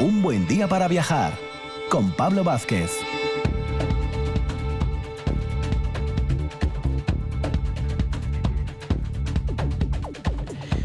Un buen día para viajar con Pablo Vázquez.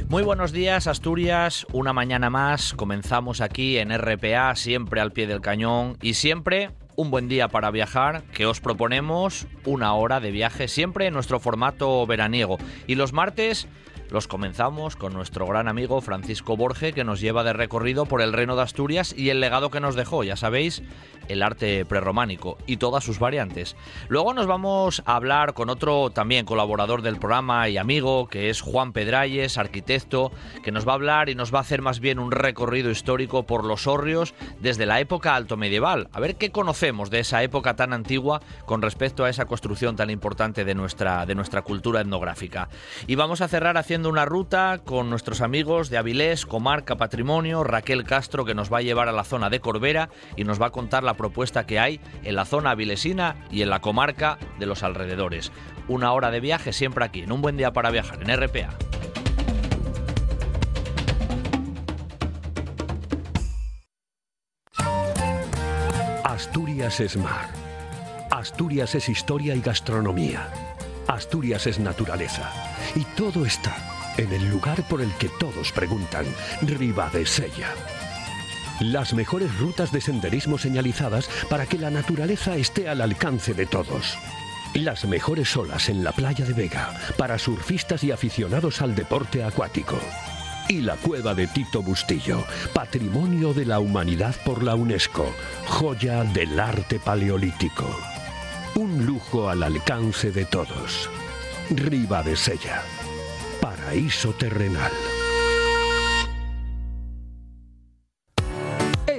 Muy buenos días, Asturias. Una mañana más. Comenzamos aquí en RPA, siempre al pie del cañón y siempre un buen día para viajar, que os proponemos una hora de viaje, siempre en nuestro formato veraniego. Y los martes los comenzamos con nuestro gran amigo Francisco Borge, que nos lleva de recorrido por el reino de Asturias y el legado que nos dejó, ya sabéis, el arte prerrománico y todas sus variantes. Luego nos vamos a hablar con otro también colaborador del programa y amigo, que es Juan Pedralles, arquitecto, que nos va a hablar y nos va a hacer más bien un recorrido histórico por los hórreos desde la época alto medieval. A ver qué conocemos de esa época tan antigua con respecto a esa construcción tan importante de nuestra, de nuestra cultura etnográfica. Y vamos a cerrar haciendo una ruta con nuestros amigos de Avilés, Comarca Patrimonio, Raquel Castro, que nos va a llevar a la zona de Corbera y nos va a contar la propuesta que hay en la zona avilesina y en la comarca de los alrededores. Una hora de viaje siempre aquí, en un buen día para viajar, en RPA. Asturias es mar. Asturias es historia y gastronomía. Asturias es naturaleza. Y todo está en el lugar por el que todos preguntan, Sella. Las mejores rutas de senderismo señalizadas para que la naturaleza esté al alcance de todos. Las mejores olas en la playa de Vega para surfistas y aficionados al deporte acuático. Y la cueva de Tito Bustillo, Patrimonio de la Humanidad por la UNESCO, joya del arte paleolítico. Un lujo al alcance de todos. Riva de Sella. Paraíso terrenal.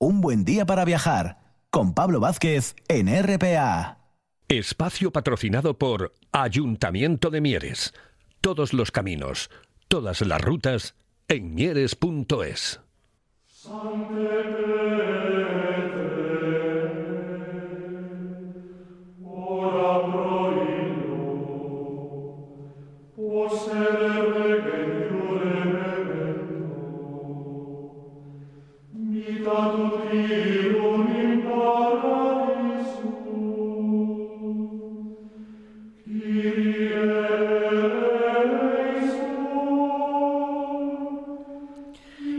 Un buen día para viajar con Pablo Vázquez en RPA. Espacio patrocinado por Ayuntamiento de Mieres. Todos los caminos, todas las rutas en mieres.es.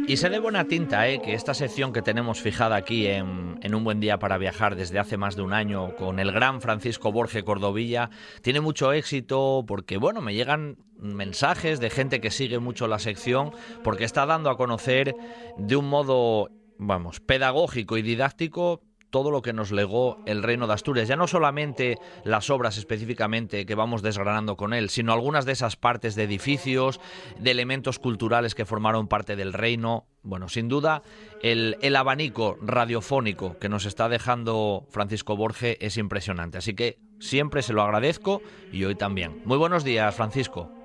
Y sé de buena tinta ¿eh? que esta sección que tenemos fijada aquí en, Un Buen Día para Viajar desde hace más de un año con el gran Francisco Borge Cordovilla tiene mucho éxito porque, bueno, me llegan mensajes de gente que sigue mucho la sección porque está dando a conocer de un modo, vamos, pedagógico y didáctico todo lo que nos legó el reino de Asturias, ya no solamente las obras específicamente que vamos desgranando con él, sino algunas de esas partes de edificios, de elementos culturales que formaron parte del reino. Bueno, sin duda, el, el abanico radiofónico que nos está dejando Francisco Borge es impresionante, así que siempre se lo agradezco y hoy también. Muy buenos días, Francisco.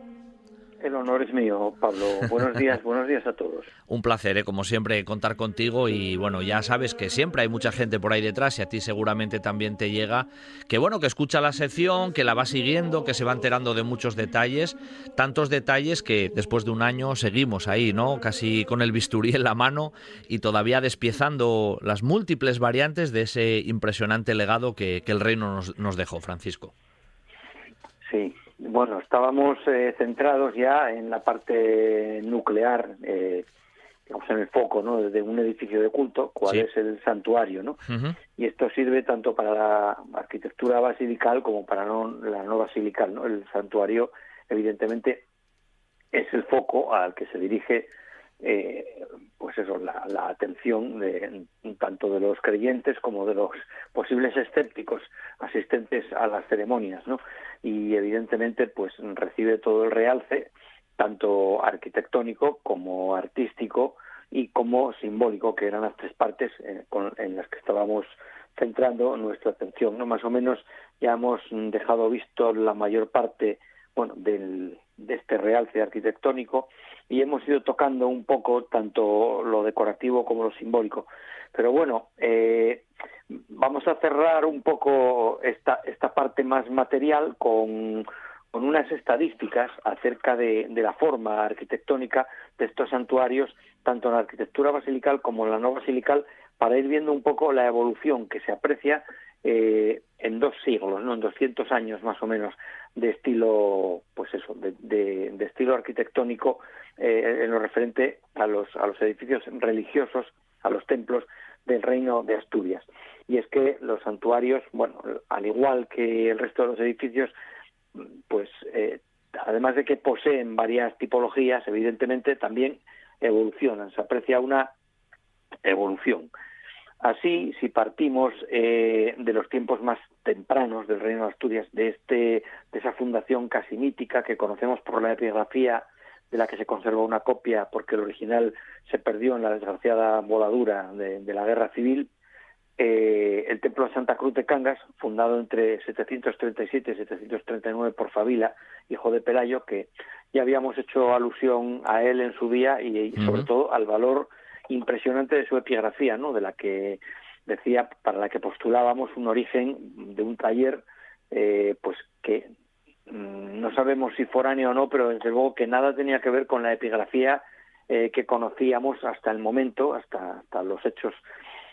El honor es mío, Pablo. Buenos días, buenos días a todos. Un placer, ¿eh? como siempre, contar contigo y bueno, ya sabes que siempre hay mucha gente por ahí detrás y a ti seguramente también te llega, que bueno, que escucha la sección, que la va siguiendo, que se va enterando de muchos detalles, tantos detalles que después de un año seguimos ahí, ¿no? Casi con el bisturí en la mano y todavía despiezando las múltiples variantes de ese impresionante legado que, que el reino nos, nos dejó, Francisco. Sí, bueno, estábamos eh, centrados ya en la parte nuclear, eh, digamos en el foco, ¿no? De un edificio de culto, cuál es el santuario, ¿no? Y esto sirve tanto para la arquitectura basilical como para la no basilical, ¿no? El santuario, evidentemente, es el foco al que se dirige eh, pues eso, la, la atención de, tanto de los creyentes como de los posibles escépticos asistentes a las ceremonias, ¿no? Y evidentemente, pues recibe todo el realce, tanto arquitectónico como artístico, y como simbólico, que eran las tres partes eh, en las que estábamos centrando nuestra atención. ¿no? Más o menos ya hemos dejado visto la mayor parte bueno, del, de este realce arquitectónico y hemos ido tocando un poco tanto lo decorativo como lo simbólico. Pero bueno, eh, vamos a cerrar un poco esta, esta parte más material con, con unas estadísticas acerca de, la forma arquitectónica de estos santuarios, tanto en la arquitectura basilical como en la no basilical, para ir viendo un poco la evolución que se aprecia eh, en dos siglos, ¿no? en 200 años más o menos de estilo, pues eso, de, de, estilo arquitectónico eh, en lo referente a los, a los edificios religiosos, a los templos del reino de Asturias. Y es que los santuarios, bueno, al igual que el resto de los edificios, pues eh, además de que poseen varias tipologías, evidentemente también evolucionan, se aprecia una evolución. Así, si partimos eh, de los tiempos más tempranos del Reino de Asturias, de, este, de esa fundación casi mítica que conocemos por la epigrafía de la que se conserva una copia porque el original se perdió en la desgraciada voladura de, la guerra civil, eh, el templo de Santa Cruz de Cangas, fundado entre 737 y 739 por Favila, hijo de Pelayo, que ya habíamos hecho alusión a él en su día y, sobre todo al valor impresionante de su epigrafía, ¿no? De la que decía, para la que postulábamos un origen de un taller, eh, pues que mm, no sabemos si foráneo o no, pero desde luego que nada tenía que ver con la epigrafía eh, que conocíamos hasta el momento, hasta, hasta los hechos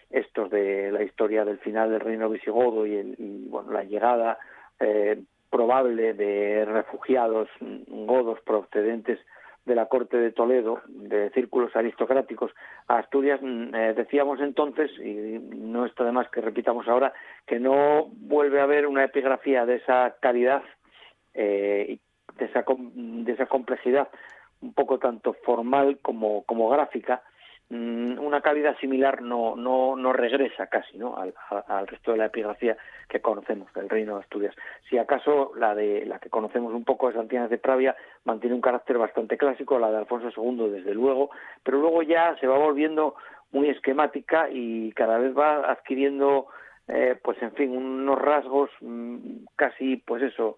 estos de la historia del final del reino visigodo y, el, bueno, la llegada eh, probable de refugiados godos procedentes de la corte de Toledo, de círculos aristocráticos, a Asturias, mm, eh, decíamos entonces, y no está de más que repitamos ahora, que no vuelve a haber una epigrafía de esa calidad eh, de esa, de esa complejidad, un poco tanto formal como, como gráfica, una calidad similar no, no, no regresa casi ¿no? Al, resto de la epigrafía que conocemos del Reino de Asturias. Si acaso la de la que conocemos un poco de Santiago de Pravia mantiene un carácter bastante clásico, la de Alfonso II desde luego, pero luego ya se va volviendo muy esquemática y cada vez va adquiriendo eh, pues en fin unos rasgos mm, casi pues eso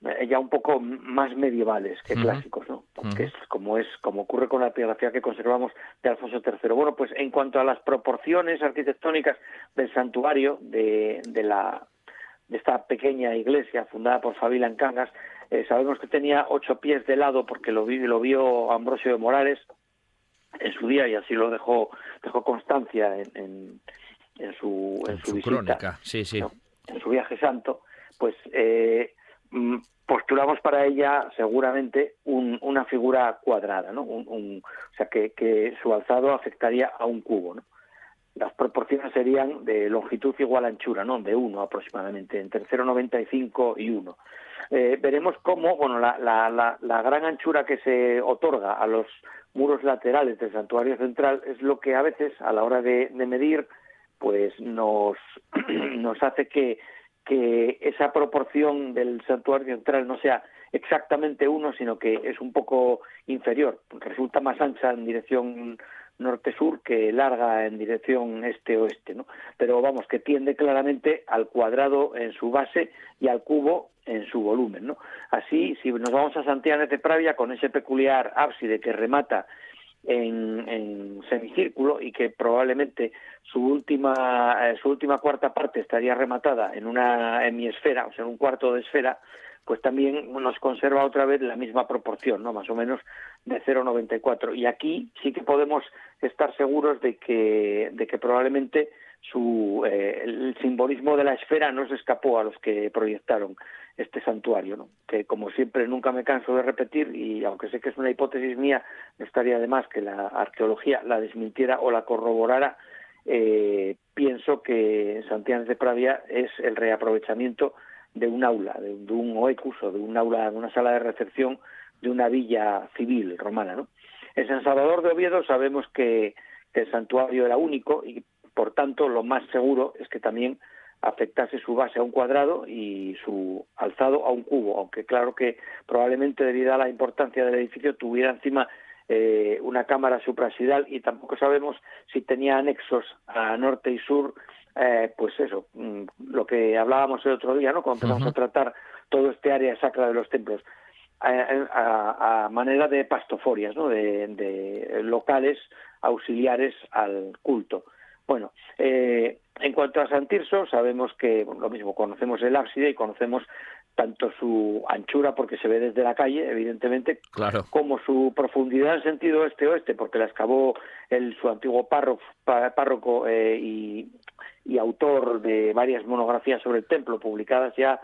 ya un poco más medievales que clásicos, ¿no? Que es como es como ocurre con la epigrafía que conservamos de Alfonso III. Bueno, pues en cuanto a las proporciones arquitectónicas del santuario de, de la de esta pequeña iglesia fundada por Fabila en Cangas, eh, sabemos que tenía ocho pies de lado porque lo, vi, lo vio Ambrosio de Morales en su día y así lo dejó dejó constancia en, en, su en, su, crónica, sí, sí. en su viaje santo, pues eh, postulamos para ella seguramente una figura cuadrada, ¿no? Un, o sea, que, su alzado afectaría a un cubo. Las proporciones serían de longitud igual a anchura, ¿no? De 1 aproximadamente, entre 0,95 y 1. Eh, veremos cómo, bueno, la, gran anchura que se otorga a los muros laterales del santuario central es lo que a veces, a la hora de, de medir, pues nos, nos hace que que esa proporción del santuario central no sea exactamente uno, sino que es un poco inferior, porque resulta más ancha en dirección norte-sur que larga en dirección este-oeste, ¿no? Pero vamos, que tiende claramente al cuadrado en su base y al cubo en su volumen, ¿no? Así, si nos vamos a Santiago de Pravia, con ese peculiar ábside que remata en, semicírculo y que probablemente su última eh, su última cuarta parte estaría rematada en una hemisfera, o sea, en un cuarto de esfera, pues también nos conserva otra vez la misma proporción, ¿no? Más o menos de 0,94. Y aquí sí que podemos estar seguros de que, de que probablemente su, eh, el simbolismo de la esfera no se escapó a los que proyectaron este santuario, ¿no? que como siempre nunca me canso de repetir y aunque sé que es una hipótesis mía, no estaría de más que la arqueología la desmintiera o la corroborara, eh, pienso que Santiago de Pravia es el reaprovechamiento de un aula, de, un oecus o de un aula, de una sala de recepción de una villa civil romana. ¿no? En San Salvador de Oviedo sabemos que el santuario era único y por tanto lo más seguro es que también afectase su base a un cuadrado y su alzado a un cubo, aunque claro que probablemente debido a la importancia del edificio tuviera encima eh, una cámara suprasidal y tampoco sabemos si tenía anexos a norte y sur, eh, pues eso, mm, lo que hablábamos el otro día, ¿no? Cuando empezamos a tratar todo este área sacra de los templos, a, manera de pastoforias, ¿no? De, locales auxiliares al culto. Bueno, eh, en cuanto a San Tirso, sabemos que lo mismo, conocemos el ábside y conocemos tanto su anchura, porque se ve desde la calle, evidentemente, como su profundidad en sentido este-oeste, porque la excavó el, su antiguo párroco, párroco eh, y, y, autor de varias monografías sobre el templo, publicadas ya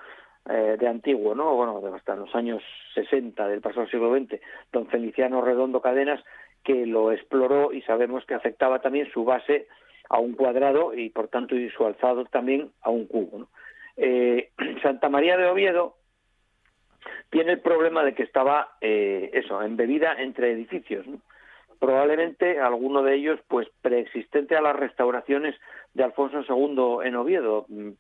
eh, de antiguo, ¿no? Bueno, hasta los años 60 del pasado siglo XX, don Feliciano Redondo Cadenas, que lo exploró y sabemos que afectaba también su base a un cuadrado y por tanto y su alzado también a un cubo. Eh, Santa María de Oviedo tiene el problema de que estaba, eh, eso, embebida entre edificios. Probablemente alguno de ellos, pues, preexistente a las restauraciones de Alfonso II en Oviedo, mm,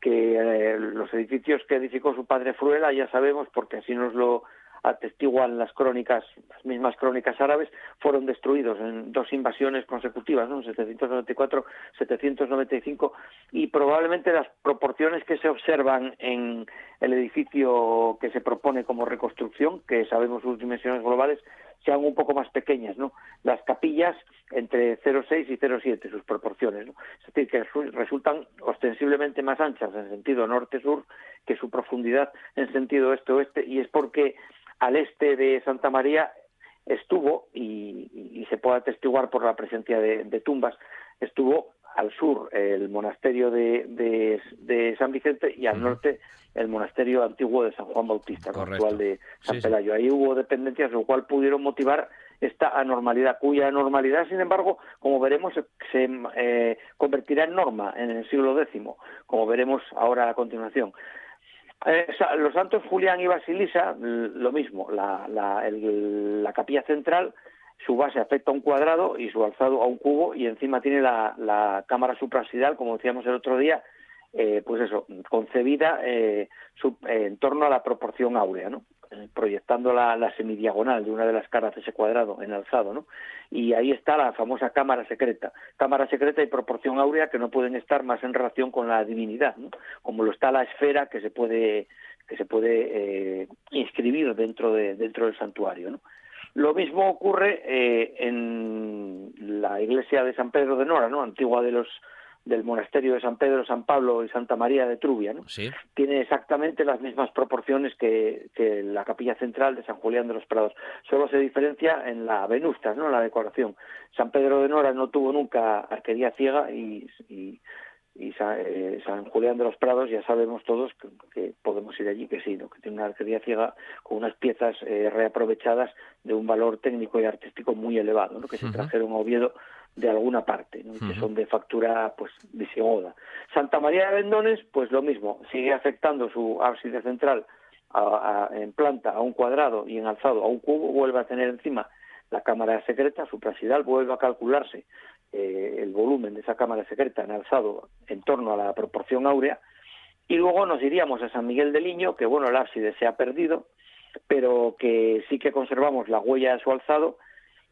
que eh, los edificios que edificó su padre Fruela, ya sabemos, porque así nos lo atestiguan las crónicas, las mismas crónicas árabes, fueron destruidos en dos invasiones consecutivas, ¿no? 794, 795, y probablemente las proporciones que se observan en el edificio que se propone como reconstrucción, que sabemos sus dimensiones globales, sean un poco más pequeñas, ¿no? Las capillas entre 0,6 y 0,7 sus proporciones, ¿no? Es decir, que resultan ostensiblemente más anchas en sentido norte-sur que su profundidad en sentido este-oeste y es porque al este de Santa María estuvo, y, se puede atestiguar por la presencia de, tumbas, estuvo al sur el monasterio de, de, San Vicente y al norte el monasterio antiguo de San Juan Bautista, el actual de San Pelayo. Ahí hubo dependencias, lo cual pudieron motivar esta anormalidad, cuya anormalidad, sin embargo, como veremos, se eh, convertirá en norma en el siglo X, como veremos ahora a continuación. Eh, los santos Julián y Basilisa, lo mismo, la, la, capilla central, su base afecta a un cuadrado y su alzado a un cubo y encima tiene la, cámara suprasidal, como decíamos el otro día, eh, pues eso, concebida eh, en torno a la proporción áurea, ¿no? Eh, proyectando la, la, semidiagonal de una de las caras de ese cuadrado en alzado, ¿no? Y ahí está la famosa cámara secreta, cámara secreta y proporción áurea que no pueden estar más en relación con la divinidad, ¿no? Como lo está la esfera que se puede que se puede eh, inscribir dentro de dentro del santuario, ¿no? Lo mismo ocurre eh, en la iglesia de San Pedro de Nora, ¿no? Antigua de los del monasterio de San Pedro, San Pablo y Santa María de Trubia, ¿no? Tiene exactamente las mismas proporciones que, la capilla central de San Julián de los Prados. Solo se diferencia en la venusta, ¿no? En la decoración. San Pedro de Nora no tuvo nunca arquería ciega y, y, eh, San, Julián de los Prados ya sabemos todos que, podemos ir allí, que sí, ¿no? que tiene una arquería ciega con unas piezas eh, reaprovechadas de un valor técnico y artístico muy elevado, ¿no? que se trajeron a Oviedo de alguna parte, que son de factura pues visigoda. Santa María de Vendones, pues lo mismo, sigue afectando su ábside central en planta a un cuadrado y en alzado a un cubo, vuelve a tener encima la cámara secreta, su prasidal, vuelve a calcularse eh, el volumen de esa cámara secreta en alzado en torno a la proporción áurea, y luego nos iríamos a San Miguel de Liño, que bueno, el ábside se ha perdido, pero que sí que conservamos la huella de su alzado,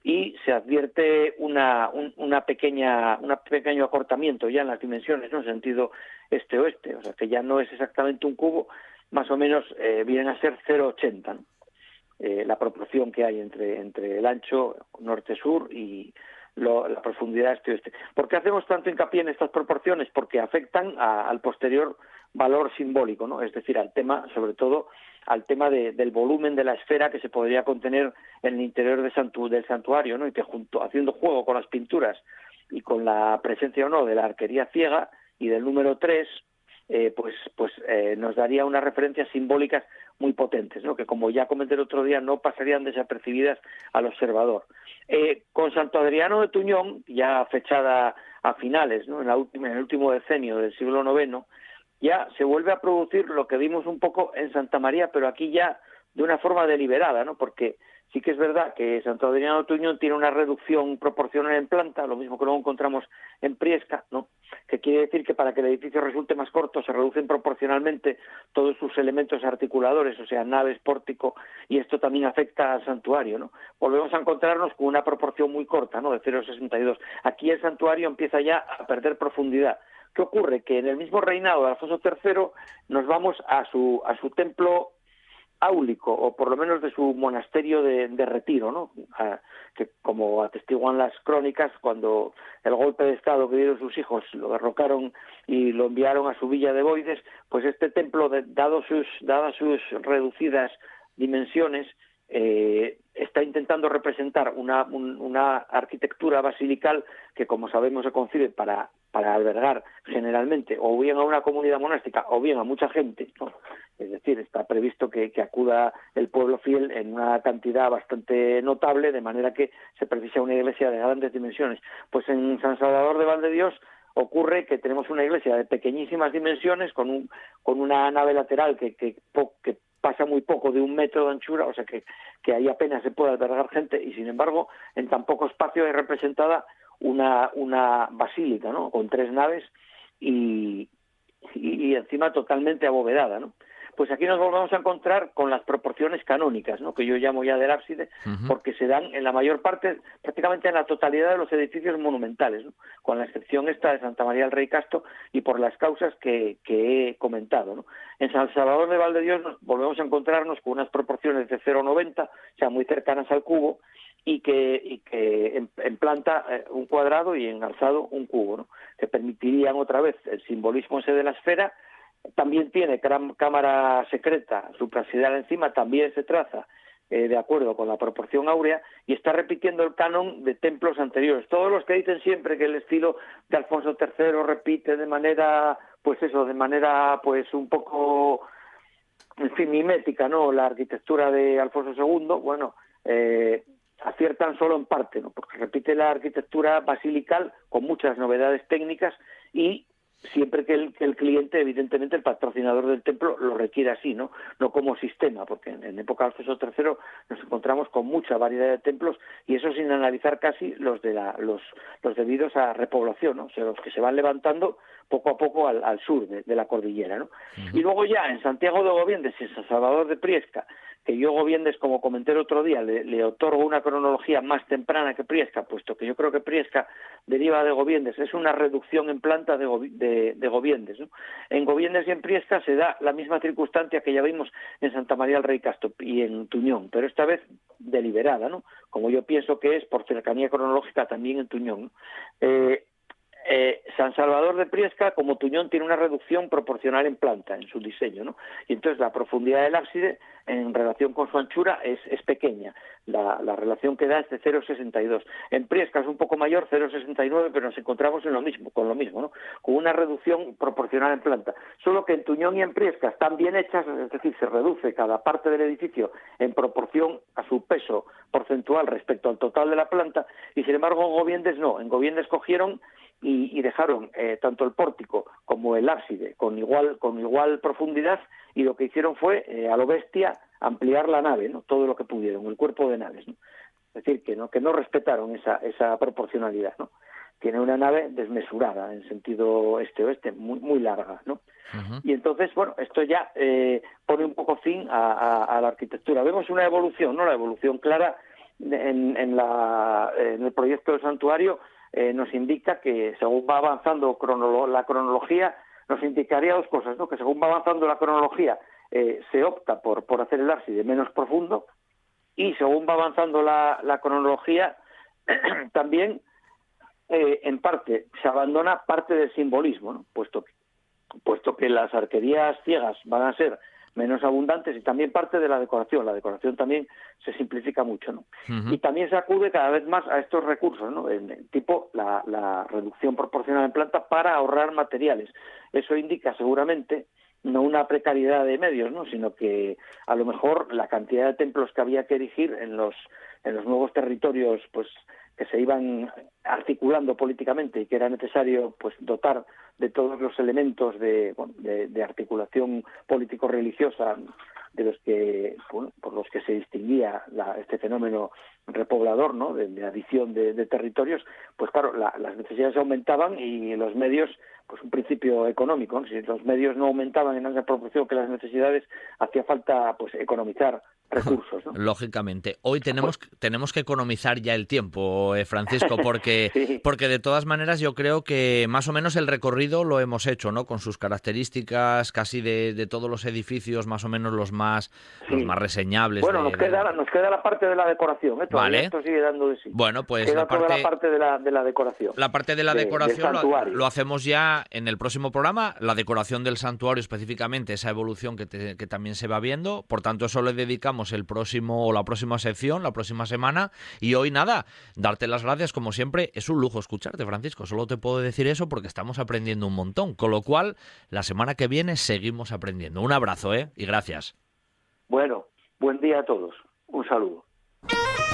y se advierte una, una pequeña, un pequeño acortamiento ya en las dimensiones, ¿no? en sentido este-oeste, o sea que ya no es exactamente un cubo, más o menos eh, vienen a ser 0,80, eh, la proporción que hay entre, entre el ancho norte-sur y la profundidad este-oeste. ¿Por qué hacemos tanto hincapié en estas proporciones? Porque afectan al posterior valor simbólico, ¿no? es decir, al tema, sobre todo, al tema del volumen de la esfera que se podría contener en el interior del santuario, ¿no? Y que junto, haciendo juego con las pinturas y con la presencia o no de la arquería ciega y del número 3, eh, pues, pues eh, nos daría unas referencias simbólicas muy potentes, ¿no? que como ya comenté el otro día, no pasarían desapercibidas al observador. Eh, con Santo Adriano de Tuñón, ya fechada a finales, ¿no? en, la última, en el último decenio del siglo IX, ya se vuelve a producir lo que vimos un poco en Santa María, pero aquí ya de una forma deliberada, ¿no? Porque sí que es verdad que Santo Adriano Tuñón tiene una reducción proporcional en planta, lo mismo que luego encontramos en Priesca, ¿no? que quiere decir que para que el edificio resulte más corto se reducen proporcionalmente todos sus elementos articuladores, o sea, naves, pórtico, y esto también afecta al santuario, ¿no? Volvemos a encontrarnos con una proporción muy corta, ¿no? De 0,62. Aquí el santuario empieza ya a perder profundidad. ¿Qué ocurre? Que en el mismo reinado de Alfonso III nos vamos a su, a su templo áulico, o por lo menos de su monasterio de, retiro, ¿no? que como atestiguan las crónicas, cuando el golpe de Estado que dieron sus hijos lo derrocaron y lo enviaron a su villa de Boides, pues este templo, dado sus, dadas sus reducidas dimensiones, eh, está intentando representar una, una, arquitectura basilical que, como sabemos, se concibe para, para albergar generalmente o bien a una comunidad monástica o bien a mucha gente. Es decir, está previsto que, acuda el pueblo fiel en una cantidad bastante notable, de manera que se precisa una iglesia de grandes dimensiones. Pues en San Salvador de Valdedios ocurre que tenemos una iglesia de pequeñísimas dimensiones con, un, con una nave lateral que, que, pasa muy poco de un metro de anchura, o sea que, que ahí apenas se puede albergar gente y sin embargo en tan poco espacio hay representada una, una basílica, ¿no? Con tres naves y, y, y encima totalmente abovedada, ¿no? Pues aquí nos volvemos a encontrar con las proporciones canónicas, ¿no? que yo llamo ya del ábside, porque se dan en la mayor parte, prácticamente en la totalidad de los edificios monumentales, ¿no? con la excepción esta de Santa María del Rey Casto y por las causas que, he comentado. ¿no? En San Salvador de Valdedios nos volvemos a encontrarnos con unas proporciones de 0,90, o sea, muy cercanas al cubo, y que, y que en, planta eh, un cuadrado y en alzado un cubo, ¿no? que permitirían otra vez el simbolismo ese de la esfera también tiene cámara secreta suprasideral encima, también se traza eh, de acuerdo con la proporción áurea y está repitiendo el canon de templos anteriores. Todos los que dicen siempre que el estilo de Alfonso III repite de manera, pues eso, de manera pues un poco, en fin, mimética, ¿no? La arquitectura de Alfonso II, bueno, eh, aciertan solo en parte, ¿no? Porque repite la arquitectura basilical con muchas novedades técnicas y siempre que el, que el, cliente, evidentemente, el patrocinador del templo lo requiere así, ¿no? No como sistema, porque en, época de Alfonso III nos encontramos con mucha variedad de templos y eso sin analizar casi los de la, los, los debidos a repoblación, ¿no? O sea, los que se van levantando poco a poco al, al sur de, la cordillera, ¿no? Y luego ya en Santiago de Gobiendes, en San Salvador de Priesca, que yo Gobiendes, como comenté el otro día, le, otorgo una cronología más temprana que Priesca, puesto que yo creo que Priesca deriva de Gobiendes, es una reducción en planta de, de, Gobiendes. ¿no? En Gobiendes y en Priesca se da la misma circunstancia que ya vimos en Santa María del Rey Castro y en Tuñón, pero esta vez deliberada, ¿no? como yo pienso que es por cercanía cronológica también en Tuñón. Eh, eh, San Salvador de Priesca, como Tuñón, tiene una reducción proporcional en planta, en su diseño, ¿no? Y entonces la profundidad del ábside en relación con su anchura es, pequeña. La, relación que da es de 0,62. En Priesca es un poco mayor, 0,69, pero nos encontramos en lo mismo, con lo mismo, ¿no? Con una reducción proporcional en planta. Solo que en Tuñón y en Priesca están bien hechas, es decir, se reduce cada parte del edificio en proporción a su peso porcentual respecto al total de la planta, y sin embargo en Goviendes no. En Goviendes cogieron y, dejaron eh, tanto el pórtico como el ábside con igual, con igual profundidad y lo que hicieron fue, eh, a lo bestia, ampliar la nave, ¿no? todo lo que pudieron, el cuerpo de naves. ¿no? Es decir, que no, que no respetaron esa, esa proporcionalidad. ¿no? Tiene una nave desmesurada en sentido este-oeste, muy, muy larga. ¿no? Y entonces, bueno, esto ya eh, pone un poco fin a, la arquitectura. Vemos una evolución, ¿no? La evolución clara en, en, la, en el proyecto del santuario eh, nos indica que según va avanzando la cronología, nos indicaría dos cosas, ¿no? que según va avanzando la cronología eh, se opta por, por hacer el ábside menos profundo y según va avanzando la, cronología también eh, en parte se abandona parte del simbolismo, ¿no? puesto, que, puesto que las arquerías ciegas van a ser menos abundantes y también parte de la decoración. La decoración también se simplifica mucho, ¿no? Y también se acude cada vez más a estos recursos, ¿no? En, tipo la, la reducción proporcional en planta para ahorrar materiales. Eso indica seguramente no una precariedad de medios, ¿no? sino que a lo mejor la cantidad de templos que había que erigir en los en los nuevos territorios pues que se iban articulando políticamente y que era necesario pues dotar de todos los elementos de, articulación político-religiosa de los que por los que se distinguía este fenómeno repoblador, ¿no? de, adición de, territorios, pues claro, las necesidades aumentaban y los medios, pues un principio económico, si los medios no aumentaban en esa proporción que las necesidades, hacía falta pues economizar recursos. Lógicamente. Hoy tenemos, tenemos que economizar ya el tiempo, eh, Francisco, porque, porque de todas maneras yo creo que más o menos el recorrido lo hemos hecho, ¿no? Con sus características casi de, todos los edificios, más o menos los más, los más reseñables. Bueno, nos, queda, nos queda la parte de la decoración, ¿eh? vale. esto sigue dando de sí. Bueno, pues la parte, la parte de la, de la decoración. La parte de la decoración lo, hacemos ya en el próximo programa, la decoración del santuario específicamente, esa evolución que, que también se va viendo, por tanto eso le dedicamos el próximo o la próxima sección, la próxima semana. Y hoy nada, darte las gracias como siempre. Es un lujo escucharte, Francisco. Solo te puedo decir eso porque estamos aprendiendo un montón. Con lo cual, la semana que viene seguimos aprendiendo. Un abrazo, ¿eh? Y gracias. Bueno, buen día a todos. Un saludo.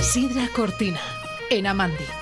Sidra Cortina, en Amandi.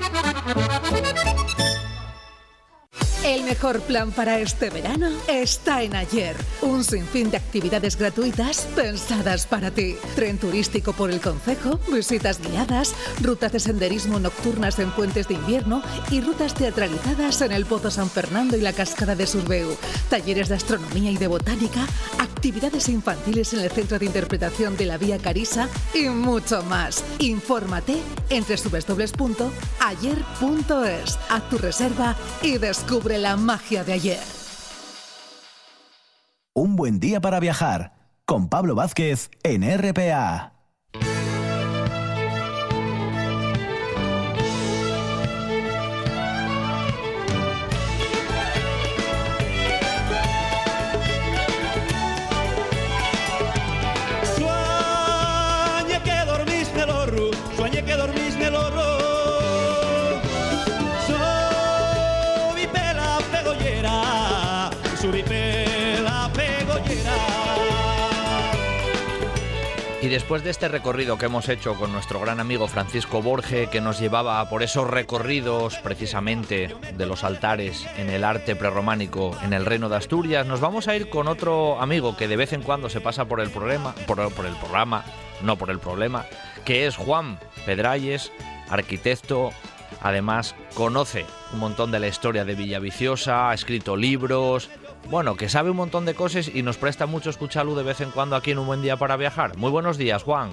El mejor plan para este verano está en Ayer. Un sinfín de actividades gratuitas pensadas para ti. Tren turístico por el Concejo, visitas guiadas, rutas de senderismo nocturnas en puentes de invierno y rutas teatralizadas en el Pozo San Fernando y la Cascada de Surbeu. Talleres de astronomía y de botánica, actividades infantiles en el Centro de Interpretación de la Vía Carisa y mucho más. Infórmate en www.ayer.es. Haz tu reserva y descubre la magia de ayer. Un buen día para viajar con Pablo Vázquez en RPA. Después de este recorrido que hemos hecho con nuestro gran amigo Francisco Borge, que nos llevaba por esos recorridos precisamente de los altares en el arte prerrománico en el reino de Asturias, nos vamos a ir con otro amigo que de vez en cuando se pasa por el programa, por, por el programa, no por el problema, que es Juan Pedralles, arquitecto, además conoce un montón de la historia de Villaviciosa, ha escrito libros, bueno, que sabe un montón de cosas y nos presta mucho escucharlo de vez en cuando aquí en Un Buen Día para Viajar. Muy buenos días, Juan.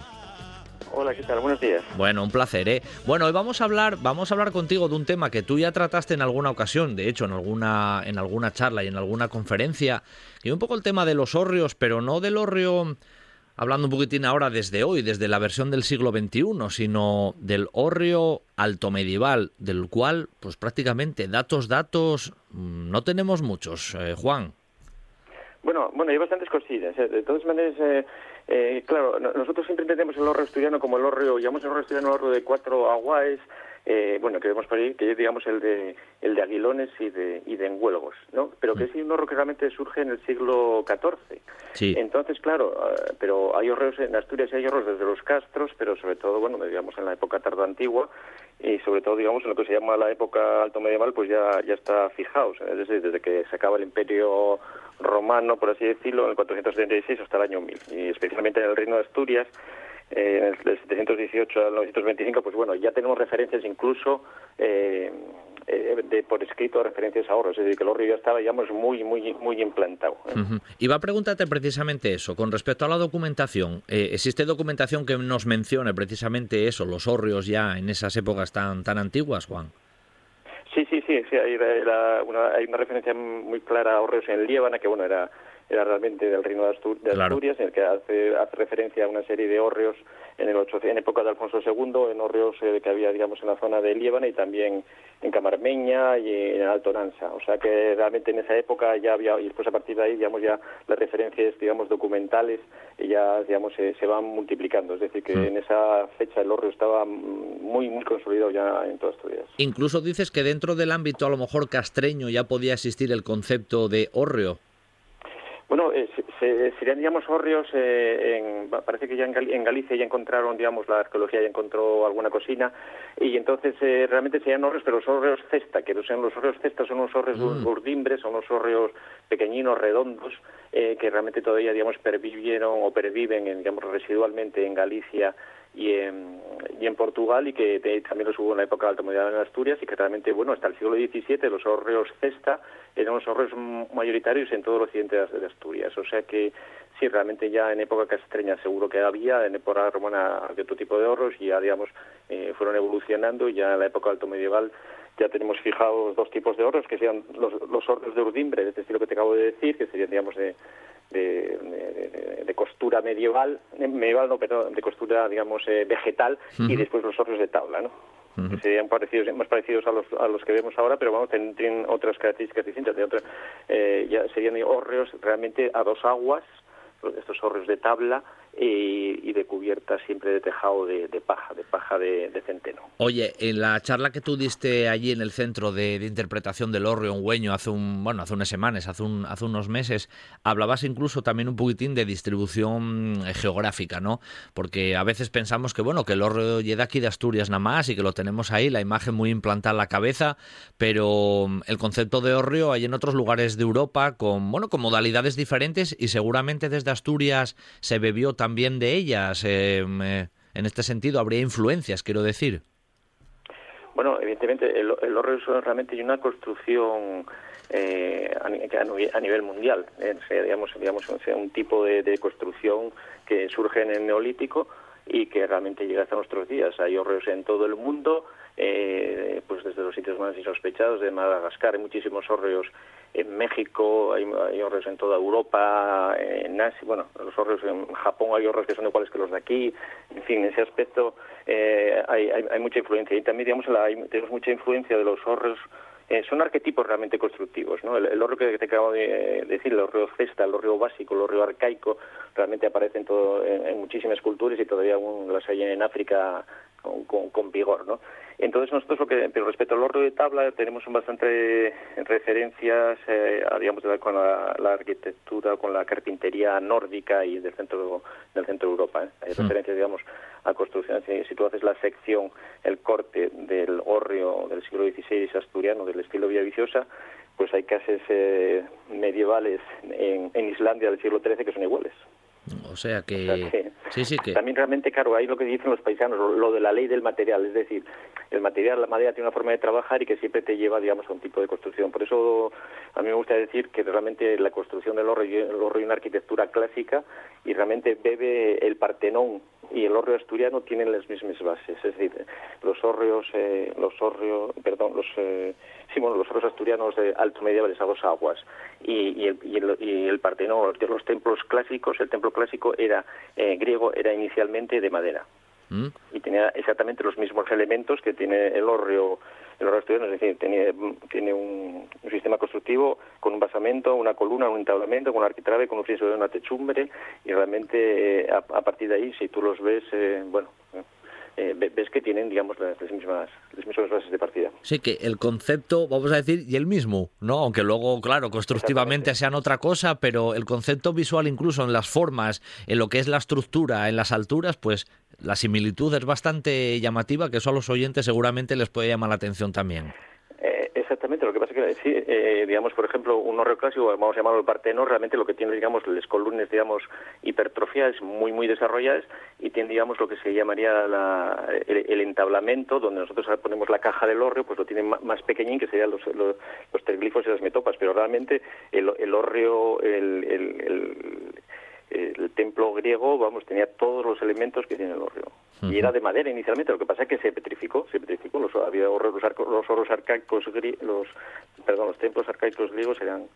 Hola, ¿qué tal? Buenos días. Bueno, un placer, ¿eh? Bueno, hoy vamos a hablar, vamos a hablar contigo de un tema que tú ya trataste en alguna ocasión, de hecho, en alguna, en alguna charla y en alguna conferencia, y un poco el tema de los hórreos, pero no del hórreo hablando un poquitín ahora desde hoy, desde la versión del siglo XXI, sino del hórreo alto medieval, del cual, pues prácticamente datos, datos, no tenemos muchos. Eh, Juan. Bueno, bueno, hay bastantes cosillas. ¿eh? De todas maneras, eh, eh, claro, nosotros siempre entendemos el hórreo asturiano como el hórreo, llamamos el hórreo asturiano el hórreo de cuatro aguaes, eh, bueno, que vemos por ahí, que es, digamos, el de, el de Aguilones y de, y de Enguelgos, ¿no? Pero que mm. es un horror que realmente surge en el siglo XIV. Sí. Entonces, claro, eh, pero hay horreos en Asturias, hay horreos desde los castros, pero sobre todo, bueno, digamos, en la época tardo-antigua y sobre todo, digamos, en lo que se llama la época alto medieval, pues ya, ya está fijado, es decir, desde que se acaba el imperio romano, por así decirlo, en el 476 hasta el año 1000, y especialmente en el reino de Asturias, eh, en el 718 al 925, pues bueno, ya tenemos referencias incluso, eh, eh, de por escrito referencias a Horrio, es decir, que el Horrio ya estaba, digamos, muy, muy, muy implantado. ¿eh? Iba a preguntarte precisamente eso, con respecto a la documentación, ¿existe documentación que nos mencione precisamente eso, los Horrios ya en esas épocas tan, tan antiguas, Juan? Sí, sí, sí, sí hay, una, hay una referencia muy clara a Horrios en Líbana, que bueno, era era realmente del reino de, Asturias, en el que hace, hace, referencia a una serie de hórreos en el en época de Alfonso II, en hórreos eh, que había, digamos, en la zona de Líbana y también en Camarmeña y en Alto Nansa. O sea que realmente en esa época ya había, y después a partir de ahí, digamos, ya las referencias, digamos, documentales ya, digamos, se, se van multiplicando. Es decir, que hmm. en esa fecha el hórreo estaba muy, muy consolidado ya en toda Asturias. Incluso dices que dentro del ámbito, a lo mejor castreño, ya podía existir el concepto de hórreo. Bueno, eh, serían, digamos, hórreos, eh, en, parece que ya en, Galicia ya encontraron, digamos, la arqueología ya encontró alguna cocina, y entonces eh, realmente serían hórreos, pero los hórreos cesta, que no sean los hórreos cesta, son unos hórreos mm. urdimbres, son unos hórreos pequeñinos, redondos, que realmente todavía, digamos, pervivieron o perviven, digamos, residualmente en Galicia y en, y en Portugal y que también los hubo en la época de la Alta en Asturias y que realmente, bueno, hasta el siglo XVII los hórreos cesta eran los hórreos mayoritarios en todo el occidente de Asturias. O sea que sí, realmente ya en época castreña seguro que había, en época romana había otro tipo de horros y ya, digamos, eh, fueron evolucionando y ya en la época alto medieval ya tenemos fijados dos tipos de horros, que serían los, los de urdimbre, de este estilo que te acabo de decir, que serían, digamos, de, de, costura medieval, medieval no, pero de costura, digamos, eh, vegetal, y después los horros de tabla, ¿no? que serían parecidos, más parecidos a los, a los que vemos ahora, pero vamos, tienen, otras características distintas. De otra, eh, ya serían hórreos realmente a dos aguas, estos hórreos de tabla, y, de cubierta siempre de tejado de, paja, de paja de, centeno. Oye, en la charla que tú diste allí en el Centro de, Interpretación del Horrio en Hueño hace, un, bueno, hace unas semanas, hace, un, hace unos meses, hablabas incluso también un poquitín de distribución eh, geográfica, ¿no? Porque a veces pensamos que, bueno, que el Horrio llega aquí de Asturias nada más y que lo tenemos ahí, la imagen muy implantada en la cabeza, pero mm, el concepto de Horrio hay en otros lugares de Europa con, bueno, con modalidades diferentes y seguramente desde Asturias se bebió también de ellas. Eh, en este sentido, habría influencias, quiero decir. Bueno, evidentemente, el, el horror realmente una construcción eh, a, nivel mundial. Eh, digamos, digamos, un tipo de, construcción que surge en el Neolítico y que realmente llega hasta nuestros días. Hay horreos en todo el mundo, eh, pues desde los sitios más insospechados de Madagascar, hay muchísimos hórreos en México, hay, hay en toda Europa, en Asia, bueno, los horreos en Japón hay horreos que son iguales que los de aquí, en fin, en ese aspecto eh, hay, hay, mucha influencia. Y también, digamos, tenemos mucha influencia de los horreos eh, son arquetipos realmente constructivos. ¿no? El, el que te acabo de decir, el horreo cesta, el horreo básico, el horreo arcaico, realmente aparecen todo, en, muchísimas culturas y todavía aún las hay en África con, con, vigor, ¿no? Entonces nosotros lo que, pero respecto al horreo de tabla, tenemos bastante referencias, eh, digamos, con la, arquitectura, con la carpintería nórdica y del centro del centro de Europa. ¿eh? Hay hmm. referencias, digamos, a construcciones. Si, tú haces la sección, el corte del hórreo del siglo XVI asturiano, del estilo Villaviciosa, pues hay casas eh, medievales en, en Islandia del siglo XIII que son iguales. O sea que... sí, sí que... También realmente, claro, ahí lo que dicen los paisanos, lo de la ley del material, es decir, el material, la madera tiene una forma de trabajar y que siempre te lleva, digamos, a un tipo de construcción. Por eso a mí me gusta decir que realmente la construcción del horro, el horro es una arquitectura clásica y realmente bebe el Partenón y el hórreo asturiano tienen las mismas bases, es decir, los hórreos, eh, los hórreos, perdón, los, eh, sí, bueno, los hórreos asturianos de alto medievales a dos aguas y, y, el, y, el, y el Partenón, los templos clásicos, el templo clásico era eh, griego, era inicialmente de madera ¿Mm? y tenía exactamente los mismos elementos que tiene el hórreo el hórreo asturiano, es decir, tiene, tiene un, sistema constructivo con un basamento, una columna, un entablamento, con un arquitrabe, con un friso de una techumbre y realmente eh, a, partir de ahí, si tú los ves, eh, bueno, eh, ves que tienen, digamos, las, mismas, las mismas bases de partida. Sí, que el concepto, vamos a decir, y el mismo, ¿no? Aunque luego, claro, constructivamente sean otra cosa, pero el concepto visual, incluso en las formas, en lo que es la estructura, en las alturas, pues la similitud es bastante llamativa, que eso a los oyentes seguramente les puede llamar la atención también. Sí, eh, digamos, por ejemplo, un hórreo clásico, vamos a llamarlo el parteno, realmente lo que tiene, digamos, las columnas, digamos, hipertrofiadas muy, muy desarrolladas y tiene, digamos, lo que se llamaría el, entablamento, donde nosotros ponemos la caja del hórreo, pues lo tiene más pequeñín, que serían los, los, los y las metopas, pero realmente el, el hórreo, el, el templo griego, vamos, tenía todos los elementos que tiene el hórreo. Y era de madera inicialmente, lo que pasa es que se petrificó, se petrificó, los, había los, los arcaicos, los, perdón, los templos arcaicos griegos eran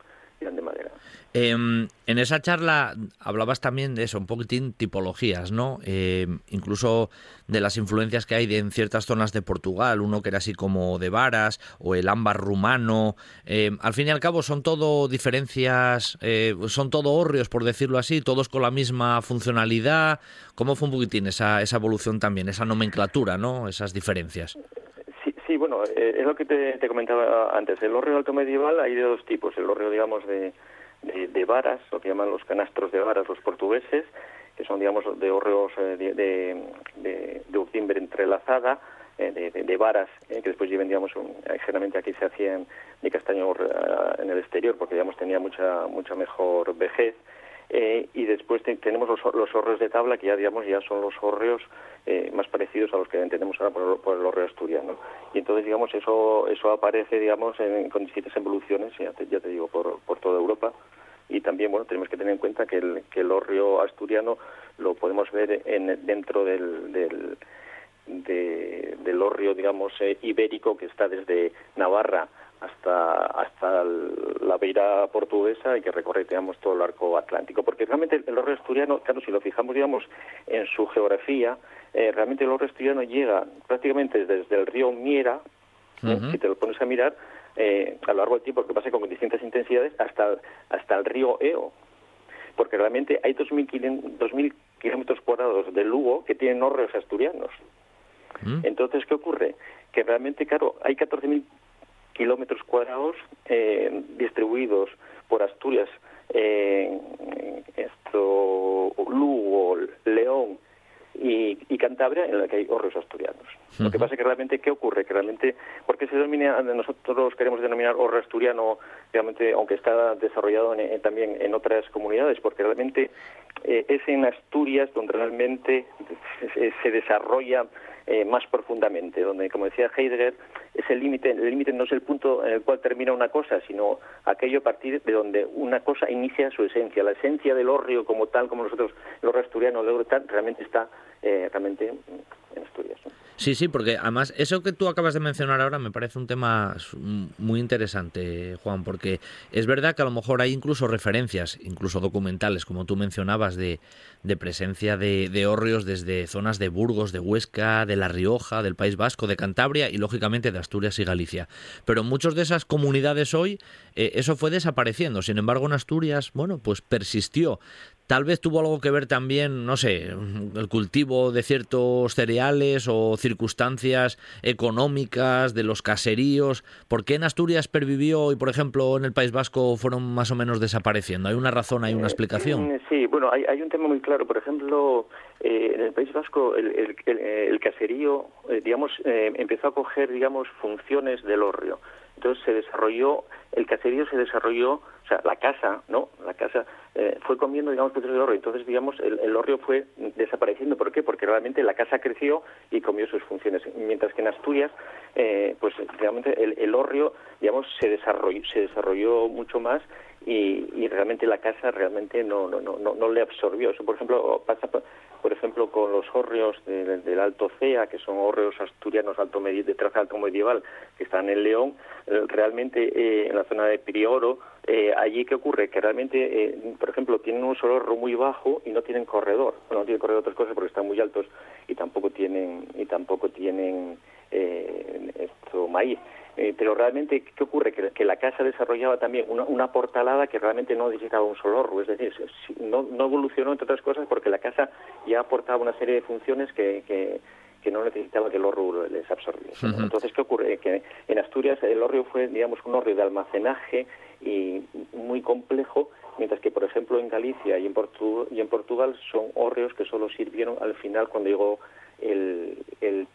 Em, en esa charla hablabas también de eso, un poquitín tipologías, ¿no? Em, incluso de las influencias que hay de, en ciertas zonas de Portugal, uno que era así como de varas, o el ámbar rumano. Em, al fin y al cabo son todo diferencias, eh, son todo hórreos, por decirlo así, todos con la misma funcionalidad. ¿Cómo fue un poquitín esa, esa evolución también, esa nomenclatura, ¿no? Esas diferencias. Bueno, eh, es lo que te, comentaba antes. El hórreo alto medieval hay de dos tipos. El hórreo, digamos, de, de, varas, lo que llaman los canastros de varas los portugueses, que son, digamos, de hórreos eh, de, de, de, entrelazada, eh, de, varas, que después lleven, digamos, un, generalmente aquí se hacían de castaño en el exterior, porque, digamos, tenía mucha, mucha mejor vejez. Eh, y después tenemos los, los hórreos de tabla, que ya digamos ya son los hórreos eh, más parecidos a los que entendemos ahora por, por, el hórreo asturiano. Y entonces, digamos, eso eso aparece, digamos, en, con distintas evoluciones, ya te, ya te digo, por, por toda Europa. Y también, bueno, tenemos que tener en cuenta que el, que el hórreo asturiano lo podemos ver en, dentro del, del, del hórreo, digamos, eh, ibérico que está desde Navarra hasta hasta la beira portuguesa y que recorre digamos todo el arco atlántico porque realmente el oro asturiano claro si lo fijamos digamos en su geografía eh, realmente el oro asturiano llega prácticamente desde el río Miera ¿eh? si te lo pones a mirar eh, a lo largo del tiempo que pasa con distintas intensidades hasta hasta el río Eo porque realmente hay 2.000 kilómetros cuadrados de Lugo que tienen hórreos asturianos. Entonces qué ocurre que realmente claro hay 14.000 kilómetros cuadrados eh, distribuidos por Asturias, eh, esto, Lugo, León y, Cantabria, en la que hay horros asturianos. Lo que pasa es que realmente, ¿qué ocurre? Que realmente, ¿por qué se denomina, nosotros queremos denominar horro asturiano, realmente, aunque está desarrollado también en otras comunidades? Porque realmente eh, es en Asturias donde realmente se desarrolla eh, más profundamente, donde, como decía Heidegger, es el límite, el límite no es el punto en el cual termina una cosa, sino aquello a partir de donde una cosa inicia su esencia. La esencia del hórreo como tal, como nosotros, el hórreo asturiano, el tal, realmente está eh, realmente en Asturias. Sí, sí, porque además eso que tú acabas de mencionar ahora me parece un tema muy interesante, Juan, porque es verdad que a lo mejor hay incluso referencias, incluso documentales, como tú mencionabas, de, de presencia de, de hórreos desde zonas de Burgos, de Huesca, de La Rioja, del País Vasco, de Cantabria y lógicamente de Asturias y Galicia. Pero en muchas de esas comunidades hoy eh, eso fue desapareciendo. Sin embargo, en Asturias, bueno, pues persistió. Tal vez tuvo algo que ver también, no sé, el cultivo de ciertos cereales o circunstancias económicas de los caseríos. ¿Por qué en Asturias pervivió y, por ejemplo, en el País Vasco fueron más o menos desapareciendo? ¿Hay una razón, hay una explicación? Eh, sí, bueno, hay, un tema muy claro. Por ejemplo, eh, en el País Vasco el, caserío, eh, digamos, empezó a coger, digamos, funciones del hórreo. Entonces se desarrolló, el caserío se desarrolló, o sea, la casa, ¿no? La casa eh, fue comiendo, digamos, petróleo de hórreo. Entonces, digamos, el, el hórreo fue desapareciendo. ¿Por qué? Porque realmente la casa creció y comió sus funciones. Mientras que en Asturias, eh, pues realmente el, el hórreo, digamos, se desarrolló, se desarrolló mucho más y, y realmente la casa realmente no, no, no, no, le absorbió. Eso, por ejemplo, pasa, por ejemplo, con los hórreos del Alto Cea, que son hórreos asturianos alto de traza alto medieval, que están en León, eh, realmente eh, en la zona de Prioro, eh, allí qué ocurre que realmente por ejemplo tienen un solo muy bajo y no tienen corredor. Bueno, no tienen corredor otras cosas porque están muy altos y tampoco tienen y tampoco tienen esto maíz eh, pero realmente, ¿qué ocurre? Que, la casa desarrollaba también una, portalada que realmente no necesitaba un solo horro, es decir, no, no, evolucionó entre otras cosas porque la casa ya aportaba una serie de funciones que, que, no necesitaba que el horro les absorbiese. Entonces, ¿qué ocurre? Que en Asturias el horrio fue, digamos, un horrio de almacenaje y muy complejo, mientras que, por ejemplo, en Galicia y en, y en Portugal son hórreos que solo sirvieron al final cuando llegó el, el,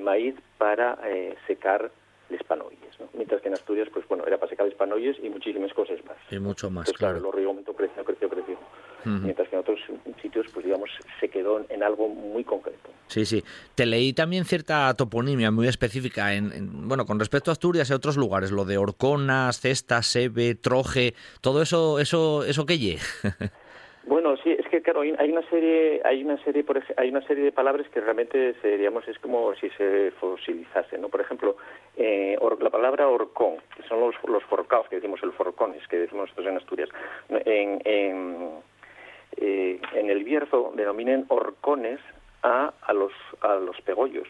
maíz para eh, secar hispanoides, ¿no? Mientras que en Asturias, pues bueno, era para secar hispanoides y muchísimas cosas más. Y mucho más, Entonces, claro. El horrio aumentó, creció, creció, creció. Mientras que en otros sitios, pues digamos, se quedó en algo muy concreto. Sí, sí. Te leí también cierta toponimia muy específica en, en- bueno, con respecto a Asturias y a otros lugares, lo de Orconas, Cesta, Sebe, Troje, todo eso, eso, eso que lle. Bueno, sí, es que claro, hay una serie, hay una serie, por ej- hay una serie de palabras que realmente, se, digamos, es como si se fosilizase, ¿no? Por ejemplo, eh, or- la palabra horcón, que son los, los forcaos, que decimos el forcones, que decimos nosotros en Asturias, en, en, eh, en el Bierzo denominan horcones a, a los a los pegollos.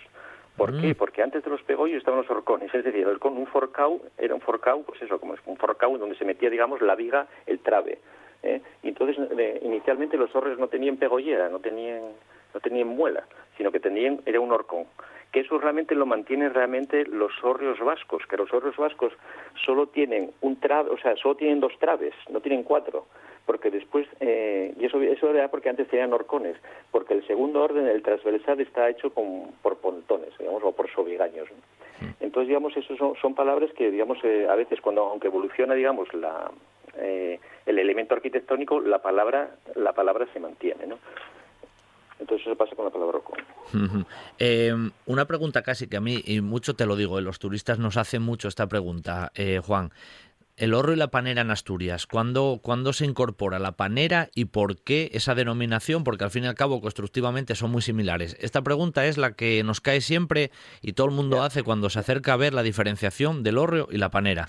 ¿Por qué? Porque antes de los pegollos estaban los horcones, es decir, el horcón, un forcau, era un forcau, pues eso, como es un forcau donde se metía, digamos, la viga, el trabe. ¿Eh? Y entonces, eh, inicialmente los horres no tenían pegollera, no tenían, no tenían muela, sino que tenían, era un horcón. Que eso realmente lo mantienen realmente los hórreos vascos, que los hórreos vascos solo tienen un trabe, o sea, solo tienen dos traves, no tienen cuatro porque después, eh, y eso, eso era porque antes tenían horcones, porque el segundo orden, el transversal, está hecho con, por pontones, digamos, o por sobigaños. ¿no? Entonces, digamos, eso son, son palabras que, digamos, eh, a veces cuando, aunque evoluciona, digamos, la, eh, el elemento arquitectónico, la palabra, la palabra se mantiene, ¿no? Entonces eso pasa con la palabra. Ujú. Eh, una pregunta casi que a mí, y mucho te lo digo, eh, los turistas nos hacen mucho esta pregunta, eh, Juan. El horro y la panera en Asturias, ¿cuándo, ¿cuándo se incorpora la panera y por qué esa denominación? Porque al fin y al cabo constructivamente son muy similares. Esta pregunta es la que nos cae siempre y todo el mundo hace cuando se acerca a ver la diferenciación del horro y la panera.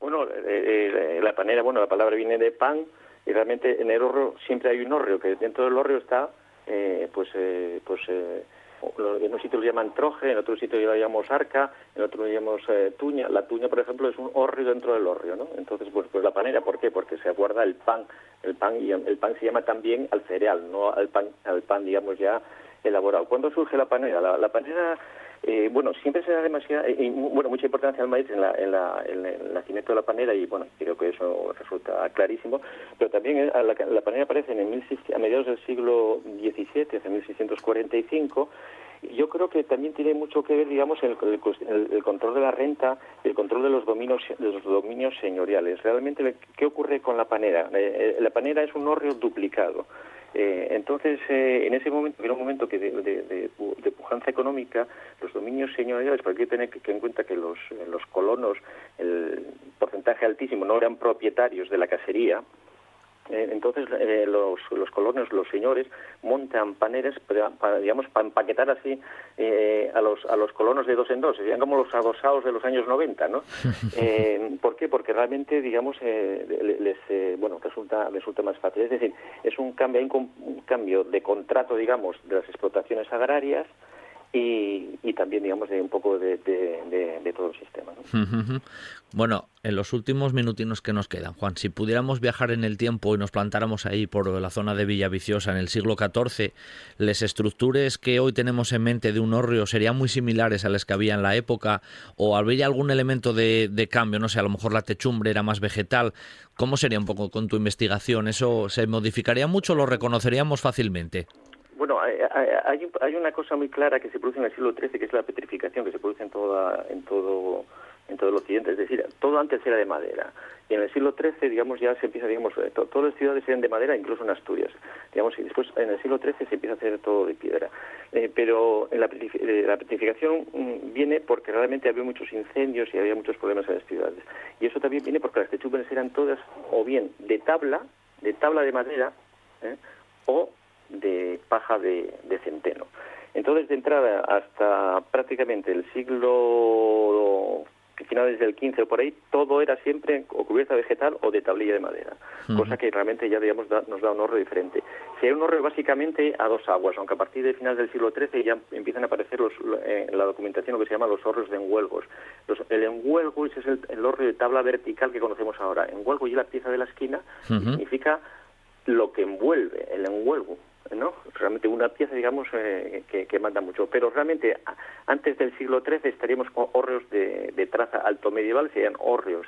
Bueno, eh, eh, la panera, bueno, la palabra viene de pan y realmente en el horro siempre hay un hórreo, que dentro del hórreo está, eh, pues, eh, pues eh, en un sitio lo llaman troje, en otro sitio lo llamamos arca, en otro lo llamamos eh, tuña. La tuña, por ejemplo, es un hórreo dentro del hórreo, ¿no? Entonces, pues, pues la panera, ¿por qué? Porque se guarda el pan, el pan y el pan se llama también al cereal, no al pan, al pan, digamos ya elaborado. ¿Cuándo surge la panera? La panera eh, bueno, siempre se da demasiada, y, bueno, mucha importancia al maíz en, la, en, la, el nacimiento de la panera y bueno, creo que eso resulta clarísimo, pero también eh, la, la panera aparece en el 1600 a mediados del siglo XVII, hacia 1645, y yo creo que también tiene mucho que ver, digamos, el, el, el control de la renta el control de los dominios, de los dominios señoriales. Realmente, ¿qué ocurre con la panera? Eh, la panera es un hórreo duplicado. Eh, entonces, eh, en ese momento, que era un momento que de, de, de, pujanza económica, los dominios señoriales, porque hay que tener que, en cuenta que los, los colonos, el porcentaje altísimo, no eran propietarios de la casería, eh, entonces eh, los, los colonos, los señores, montan paneras para, para digamos, para empaquetar así eh, a, los, a los colonos de dos en dos, serían como los adosados de los años 90, ¿no? Eh, ¿Por qué? Porque realmente, digamos, eh, les, eh, bueno, resulta, resulta más fácil. Es decir, es un cambio, hay un, un cambio de contrato, digamos, de las explotaciones agrarias, y, y, también, digamos, de un poco de, de, de, de todo el sistema. ¿no? Bueno, en los últimos minutinos que nos quedan, Juan, si pudiéramos viajar en el tiempo y nos plantáramos ahí por la zona de Villaviciosa en el siglo XIV, ¿las estructuras que hoy tenemos en mente de un hórreo serían muy similares a las que había en la época? ¿O habría algún elemento de, de cambio? No sé, a lo mejor la techumbre era más vegetal. ¿Cómo sería un poco con tu investigación? ¿Eso se modificaría mucho o lo reconoceríamos fácilmente? Bueno, hay, hay, una cosa muy clara que se produce en el siglo XIII, que es la petrificación, que se produce en, toda, en todo en todo el occidente, es decir, todo antes era de madera. Y en el siglo XIII, digamos, ya se empieza, digamos, to, todas las ciudades eran de madera, incluso en Asturias, digamos, y después en el siglo XIII se empieza a hacer todo de piedra. Eh, pero en la, la petrificación mmm, viene porque realmente había muchos incendios y había muchos problemas en las ciudades. Y eso también viene porque las techumbres eran todas o bien de tabla, de tabla de madera, ¿eh? o de paja de, de, centeno. Entonces, de entrada hasta prácticamente el siglo finales del 15 o por ahí, todo era siempre o cubierta vegetal o de tablilla de madera, uh -huh. cosa que realmente ya digamos da, nos da un horror diferente. Si hay un horror básicamente a dos aguas, aunque a partir de finales del siglo XIII ya empiezan a aparecer los, eh, en la documentación lo que se llama los horros de enhuelgos. Los, el enhuelgo ese es el, el horro de tabla vertical que conocemos ahora. Enhuelgo y la pieza de la esquina uh -huh. significa lo que envuelve, el enhuelgo. ¿No? Realmente una pieza, digamos, eh, que, que, manda mucho. Pero realmente antes del siglo XIII estaríamos con hórreos de, de traza alto medieval, serían hórreos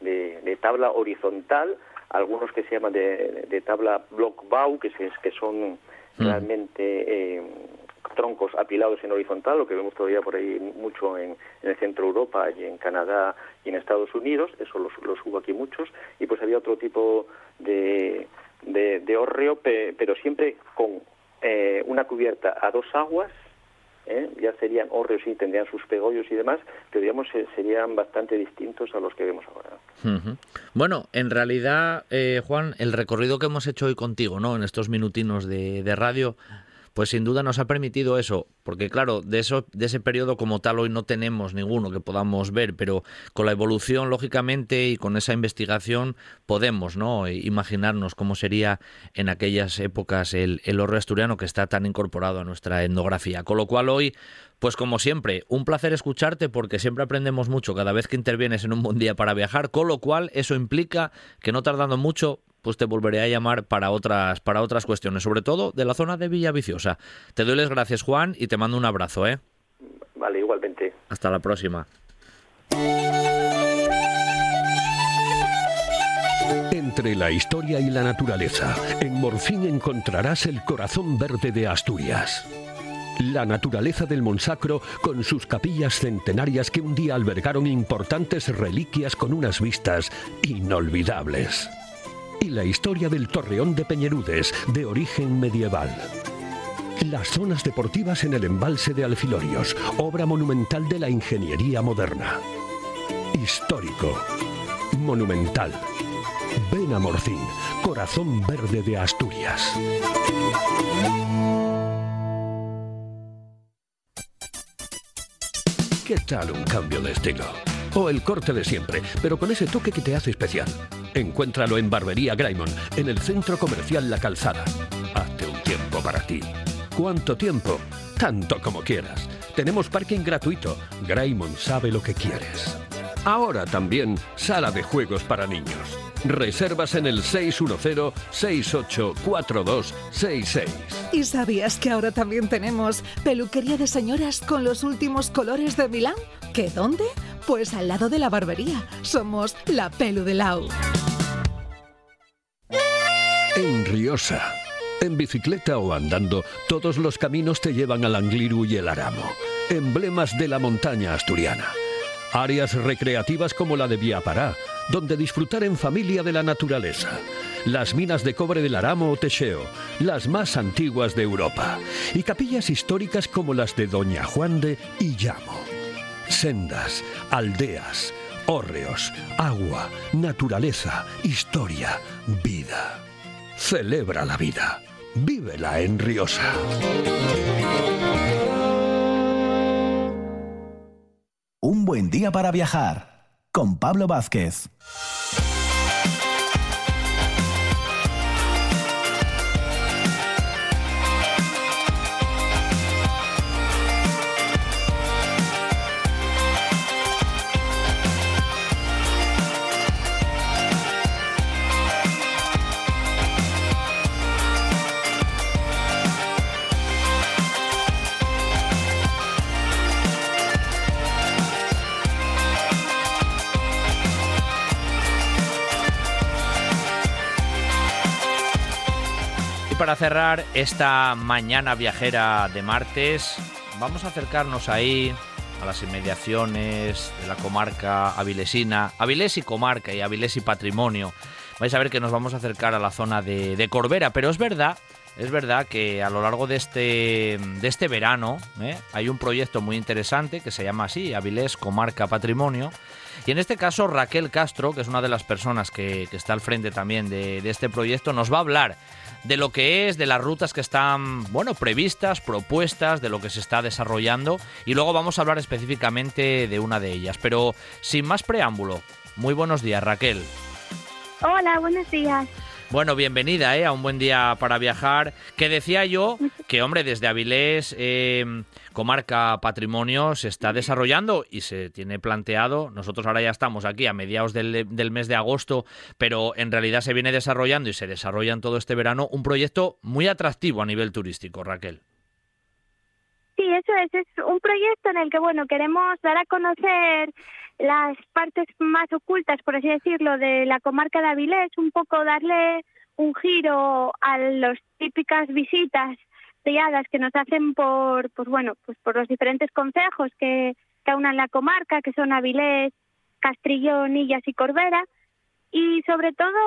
de, de, tabla horizontal, algunos que se llaman de, de tabla blockbau, que, se, que son mm. realmente, eh, troncos apilados en horizontal, lo que vemos todavía por ahí mucho en, el centro de Europa y en Canadá y en Estados Unidos, eso los, los hubo aquí muchos, y pues había otro tipo de, de, de hórreo, pero siempre con eh, una cubierta a dos aguas, ¿eh? ya serían hórreos y tendrían sus pegollos y demás, pero digamos serían bastante distintos a los que vemos ahora. Bueno, en realidad, eh, Juan, el recorrido que hemos hecho hoy contigo, ¿no? En estos minutinos de, de radio, pues sin duda nos ha permitido eso, porque claro, de eso de ese periodo como tal hoy no tenemos ninguno que podamos ver, pero con la evolución lógicamente y con esa investigación podemos, ¿no? imaginarnos cómo sería en aquellas épocas el el horror asturiano que está tan incorporado a nuestra etnografía. Con lo cual hoy pues como siempre, un placer escucharte porque siempre aprendemos mucho cada vez que intervienes en un buen día para viajar, con lo cual eso implica que no tardando mucho pues te volveré a llamar para otras, para otras cuestiones, sobre todo de la zona de Villaviciosa. Te doy las gracias, Juan, y te mando un abrazo, ¿eh? Vale, igualmente. Hasta la próxima. Entre la historia y la naturaleza, en Morfín encontrarás el corazón verde de Asturias. La naturaleza del Monsacro con sus capillas centenarias que un día albergaron importantes reliquias con unas vistas inolvidables y la historia del Torreón de Peñerudes, de origen medieval. Las zonas deportivas en el embalse de Alfilorios, obra monumental de la ingeniería moderna. Histórico. Monumental. Ven a Morcín, corazón verde de Asturias. ¿Qué tal un cambio de estilo? O el corte de siempre, pero con ese toque que te hace especial. Encuéntralo en Barbería Graymon, en el centro comercial La Calzada. Hazte un tiempo para ti. ¿Cuánto tiempo? Tanto como quieras. Tenemos parking gratuito. Graymon sabe lo que quieres. Ahora también sala de juegos para niños. Reservas en el 610-684266. ¿Y sabías que ahora también tenemos peluquería de señoras con los últimos colores de Milán? ¿Qué dónde? Pues al lado de la barbería. Somos la Pelu de Lau. En Riosa. En bicicleta o andando, todos los caminos te llevan al Angliru y el Aramo, emblemas de la montaña asturiana. Áreas recreativas como la de Viapará, donde disfrutar en familia de la naturaleza. Las minas de cobre del Aramo o Techeo, las más antiguas de Europa. Y capillas históricas como las de Doña Juan de y. Sendas, aldeas, hórreos, agua, naturaleza, historia, vida. Celebra la vida. Vívela en Riosa. Un buen día para viajar con Pablo Vázquez. Para cerrar esta mañana viajera de martes, vamos a acercarnos ahí a las inmediaciones de la comarca avilesina, Avilés y comarca y Avilés y patrimonio. Vais a ver que nos vamos a acercar a la zona de, de Corbera, pero es verdad es verdad que a lo largo de este, de este verano ¿eh? hay un proyecto muy interesante que se llama así, Avilés Comarca Patrimonio. Y en este caso Raquel Castro, que es una de las personas que, está al frente también de, de, este proyecto, nos va a hablar de lo que es, de las rutas que están, bueno, previstas, propuestas, de lo que se está desarrollando. Y luego vamos a hablar específicamente de una de ellas. Pero sin más preámbulo, muy buenos días Raquel. Hola, buenos días. Bueno, bienvenida ¿eh? a un buen día para viajar. Que decía yo que, hombre, desde Avilés, eh, comarca patrimonio, se está desarrollando y se tiene planteado. Nosotros ahora ya estamos aquí a mediados del, del mes de agosto, pero en realidad se viene desarrollando y se desarrolla en todo este verano un proyecto muy atractivo a nivel turístico, Raquel. Sí, eso es. Es un proyecto en el que, bueno, queremos dar a conocer las partes más ocultas, por así decirlo, de la comarca de Avilés, un poco darle un giro a las típicas visitas guiadas que nos hacen por, pues bueno, pues por los diferentes consejos que, que en la comarca, que son Avilés, Castrillón, Illas y Corbera, y sobre todo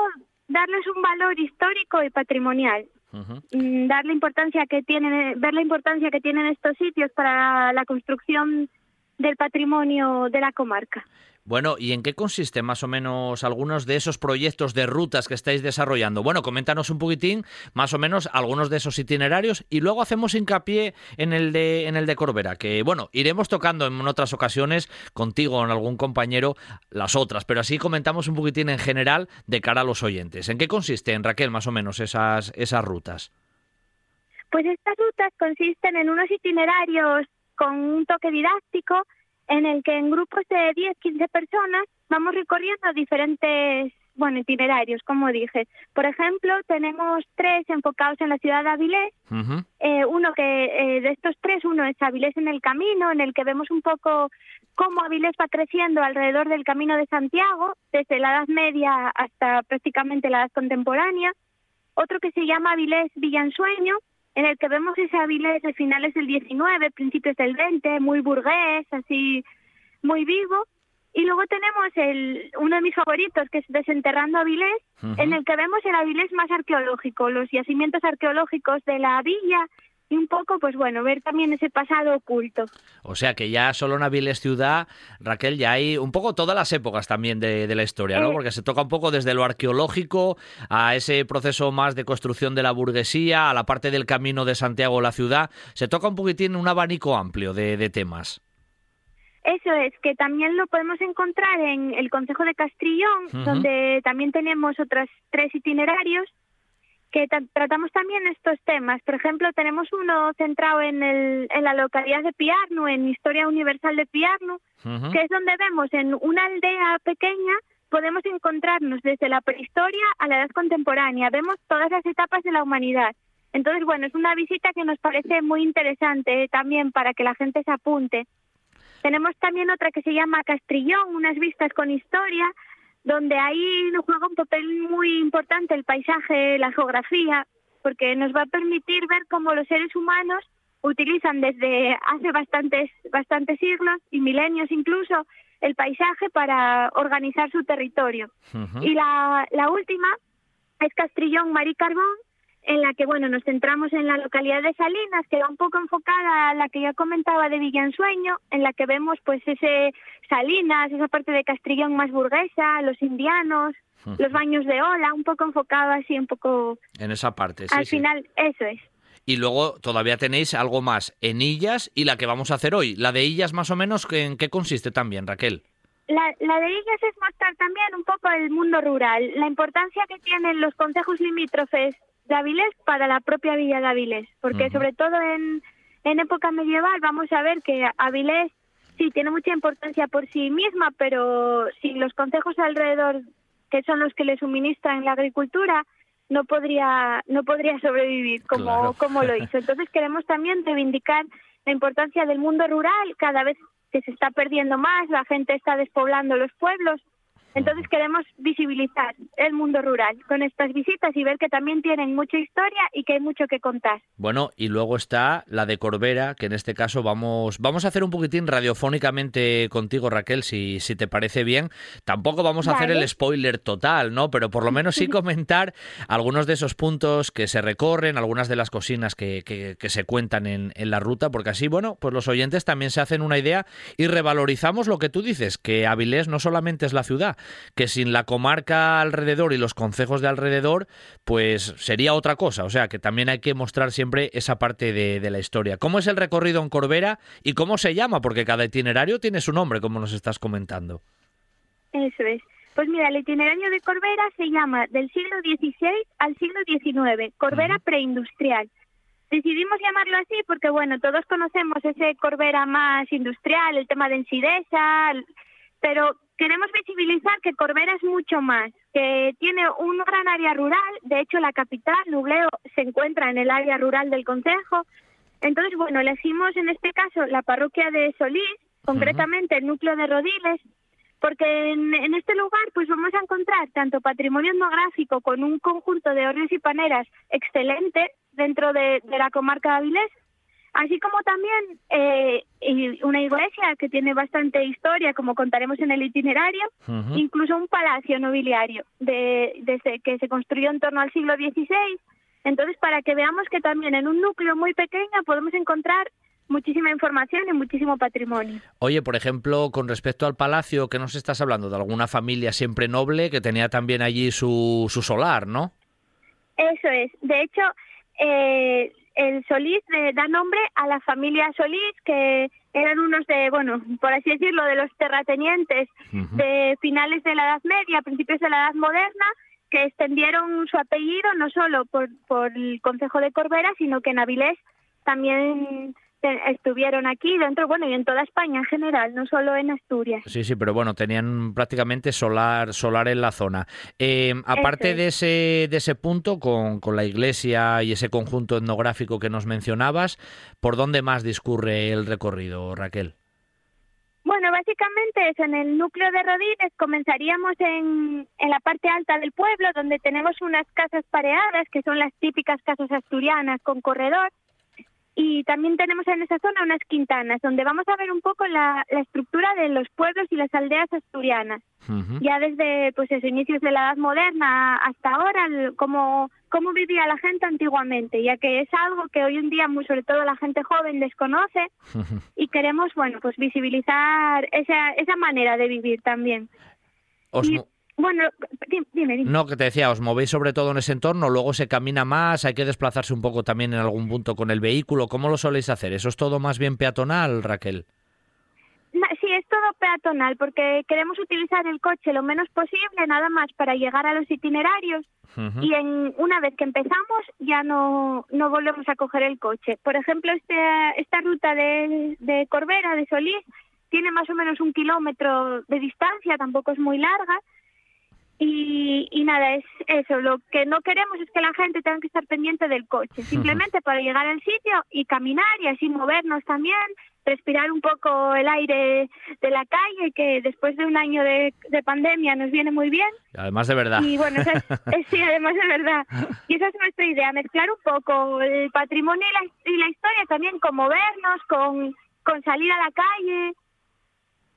darles un valor histórico y patrimonial. Mm, dar la importancia que tienen, ver la importancia que tienen estos sitios para la construcción del patrimonio de la comarca. Bueno, ¿y en qué consiste más o menos algunos de esos proyectos de rutas que estáis desarrollando? Bueno, coméntanos un poquitín más o menos algunos de esos itinerarios y luego hacemos hincapié en el de en el de Corbera, que bueno, iremos tocando en otras ocasiones contigo o en algún compañero las otras, pero así comentamos un poquitín en general de cara a los oyentes. ¿En qué consiste, en Raquel, más o menos esas esas rutas? Pues estas rutas consisten en unos itinerarios con un toque didáctico en el que en grupos de 10, 15 personas vamos recorriendo diferentes bueno, itinerarios, como dije. Por ejemplo, tenemos tres enfocados en la ciudad de Avilés. Eh, uno que eh, de estos tres, uno es Avilés en el camino, en el que vemos un poco cómo Avilés va creciendo alrededor del camino de Santiago, desde la Edad Media hasta prácticamente la Edad Contemporánea. Otro que se llama Avilés Villansueño, en el que vemos ese Avilés de finales del 19, principios del 20, muy burgués, así muy vivo. Y luego tenemos el, uno de mis favoritos, que es Desenterrando Avilés, en el que vemos el Avilés más arqueológico, los yacimientos arqueológicos de la villa y un poco, pues bueno, ver también ese pasado oculto. O sea que ya solo en Avilés ciudad, Raquel, ya hay un poco todas las épocas también de, la historia, ¿no? Eh. Porque se toca un poco desde lo arqueológico a ese proceso más de construcción de la burguesía, a la parte del camino de Santiago la ciudad. Se toca un poquitín un abanico amplio de, temas. Eso es, que también lo podemos encontrar en el Consejo de Castrillón, donde también tenemos otros tres itinerarios que tratamos también estos temas. Por ejemplo, tenemos uno centrado en, el, en la localidad de Piarno, en Historia Universal de Piarno, que es donde vemos en una aldea pequeña podemos encontrarnos desde la prehistoria a la edad contemporánea. Vemos todas las etapas de la humanidad. Entonces, bueno, es una visita que nos parece muy interesante también para que la gente se apunte. Tenemos también otra que se llama Castrillón, unas vistas con historia, donde ahí nos juega un papel muy importante el paisaje, la geografía, porque nos va a permitir ver cómo los seres humanos utilizan desde hace bastantes, bastantes siglos y milenios incluso el paisaje para organizar su territorio. Y la, la última es Castrillón Marí Carbón, en la que bueno nos centramos en la localidad de Salinas, que va un poco enfocada a la que ya comentaba de Villansueño, en la que vemos pues ese Salinas, esa parte de Castrillón más burguesa, los indianos, los baños de ola, un poco enfocado así, un poco... En esa parte, sí. Al final, eso es. Y luego todavía tenéis algo más en Illas y la que vamos a hacer hoy. La de Illas más o menos, ¿en qué consiste también, Raquel? La, la de Illas es mostrar también un poco el mundo rural, la importancia que tienen los consejos limítrofes de Avilés para la propia villa de Avilés, porque sobre todo en, en época medieval vamos a ver que Avilés sí tiene mucha importancia por sí misma, pero si los consejos alrededor, que son los que le suministran la agricultura, no podría no podría sobrevivir como, como lo hizo. Entonces queremos también reivindicar la importancia del mundo rural, cada vez que se está perdiendo más, la gente está despoblando los pueblos entonces queremos visibilizar el mundo rural con estas visitas y ver que también tienen mucha historia y que hay mucho que contar. Bueno, y luego está la de Corbera, que en este caso vamos, vamos a hacer un poquitín radiofónicamente contigo, Raquel, si, si te parece bien. Tampoco vamos a hacer el spoiler total, ¿no? Pero por lo menos sí comentar algunos de esos puntos que se recorren, algunas de las cocinas que, que, se cuentan en, en la ruta, porque así, bueno, pues los oyentes también se hacen una idea y revalorizamos lo que tú dices, que Avilés no solamente es la ciudad, que sin la comarca alrededor y los concejos de alrededor, pues sería otra cosa. O sea, que también hay que mostrar siempre esa parte de, de la historia. ¿Cómo es el recorrido en Corbera y cómo se llama? Porque cada itinerario tiene su nombre, como nos estás comentando. Eso es. Pues mira, el itinerario de Corbera se llama del siglo XVI al siglo XIX, Corbera preindustrial. Decidimos llamarlo así porque, bueno, todos conocemos ese Corbera más industrial, el tema de Ensidesa, pero queremos visibilizar que Corbera es mucho más, que tiene un gran área rural, de hecho la capital, Nubleo, se encuentra en el área rural del Consejo. Entonces, bueno, elegimos en este caso la parroquia de Solís, concretamente el núcleo de Rodiles, porque en, este lugar pues vamos a encontrar tanto patrimonio etnográfico con un conjunto de hornos y paneras excelente, dentro de, la comarca de Avilés, así como también eh, una iglesia que tiene bastante historia, como contaremos en el itinerario, incluso un palacio nobiliario de, de, que se construyó en torno al siglo XVI. Entonces, para que veamos que también en un núcleo muy pequeño podemos encontrar muchísima información y muchísimo patrimonio. Oye, por ejemplo, con respecto al palacio, ¿qué nos estás hablando? De alguna familia siempre noble que tenía también allí su, su solar, ¿no? Eso es. De hecho, eh, el Solís da nombre a la familia Solís, que eran unos de, bueno, por así decirlo, de los terratenientes de finales de la Edad Media, principios de la Edad Moderna, que extendieron su apellido no solo por, por el Consejo de Corbera, sino que en Avilés también estuvieron aquí dentro, bueno, y en toda España en general, no solo en Asturias. Sí, sí, pero bueno, tenían prácticamente solar, solar en la zona. Eh, aparte de ese, de ese punto, con, con la iglesia y ese conjunto etnográfico que nos mencionabas, ¿por dónde más discurre el recorrido, Raquel? Bueno, básicamente es en el núcleo de Rodines. Comenzaríamos en, en la parte alta del pueblo, donde tenemos unas casas pareadas, que son las típicas casas asturianas con corredor. Y también tenemos en esa zona unas quintanas, donde vamos a ver un poco la, estructura de los pueblos y las aldeas asturianas. Ya desde pues esos inicios de la Edad Moderna hasta ahora, cómo, cómo vivía la gente antiguamente, ya que es algo que hoy en día, muy sobre todo la gente joven, desconoce y queremos, bueno, pues visibilizar esa, esa manera de vivir también. Bueno, dime, dime. No, que te decía, os movéis sobre todo en ese entorno, luego se camina más, hay que desplazarse un poco también en algún punto con el vehículo. ¿Cómo lo soléis hacer? ¿Eso es todo más bien peatonal, Raquel? Sí, es todo peatonal porque queremos utilizar el coche lo menos posible, nada más para llegar a los itinerarios y en, una vez que empezamos ya no, no volvemos a coger el coche. Por ejemplo, este, esta ruta de, de Corbera, de Solís, tiene más o menos un kilómetro de distancia, tampoco es muy larga y, y, nada, es eso. Lo que no queremos es que la gente tenga que estar pendiente del coche, simplemente para llegar al sitio y caminar y así movernos también, respirar un poco el aire de la calle, que después de un año de, pandemia nos viene muy bien. Además de verdad. Y bueno, sí, además de verdad. Y esa es nuestra idea, mezclar un poco el patrimonio y la, y la historia también, con movernos, con, con salir a la calle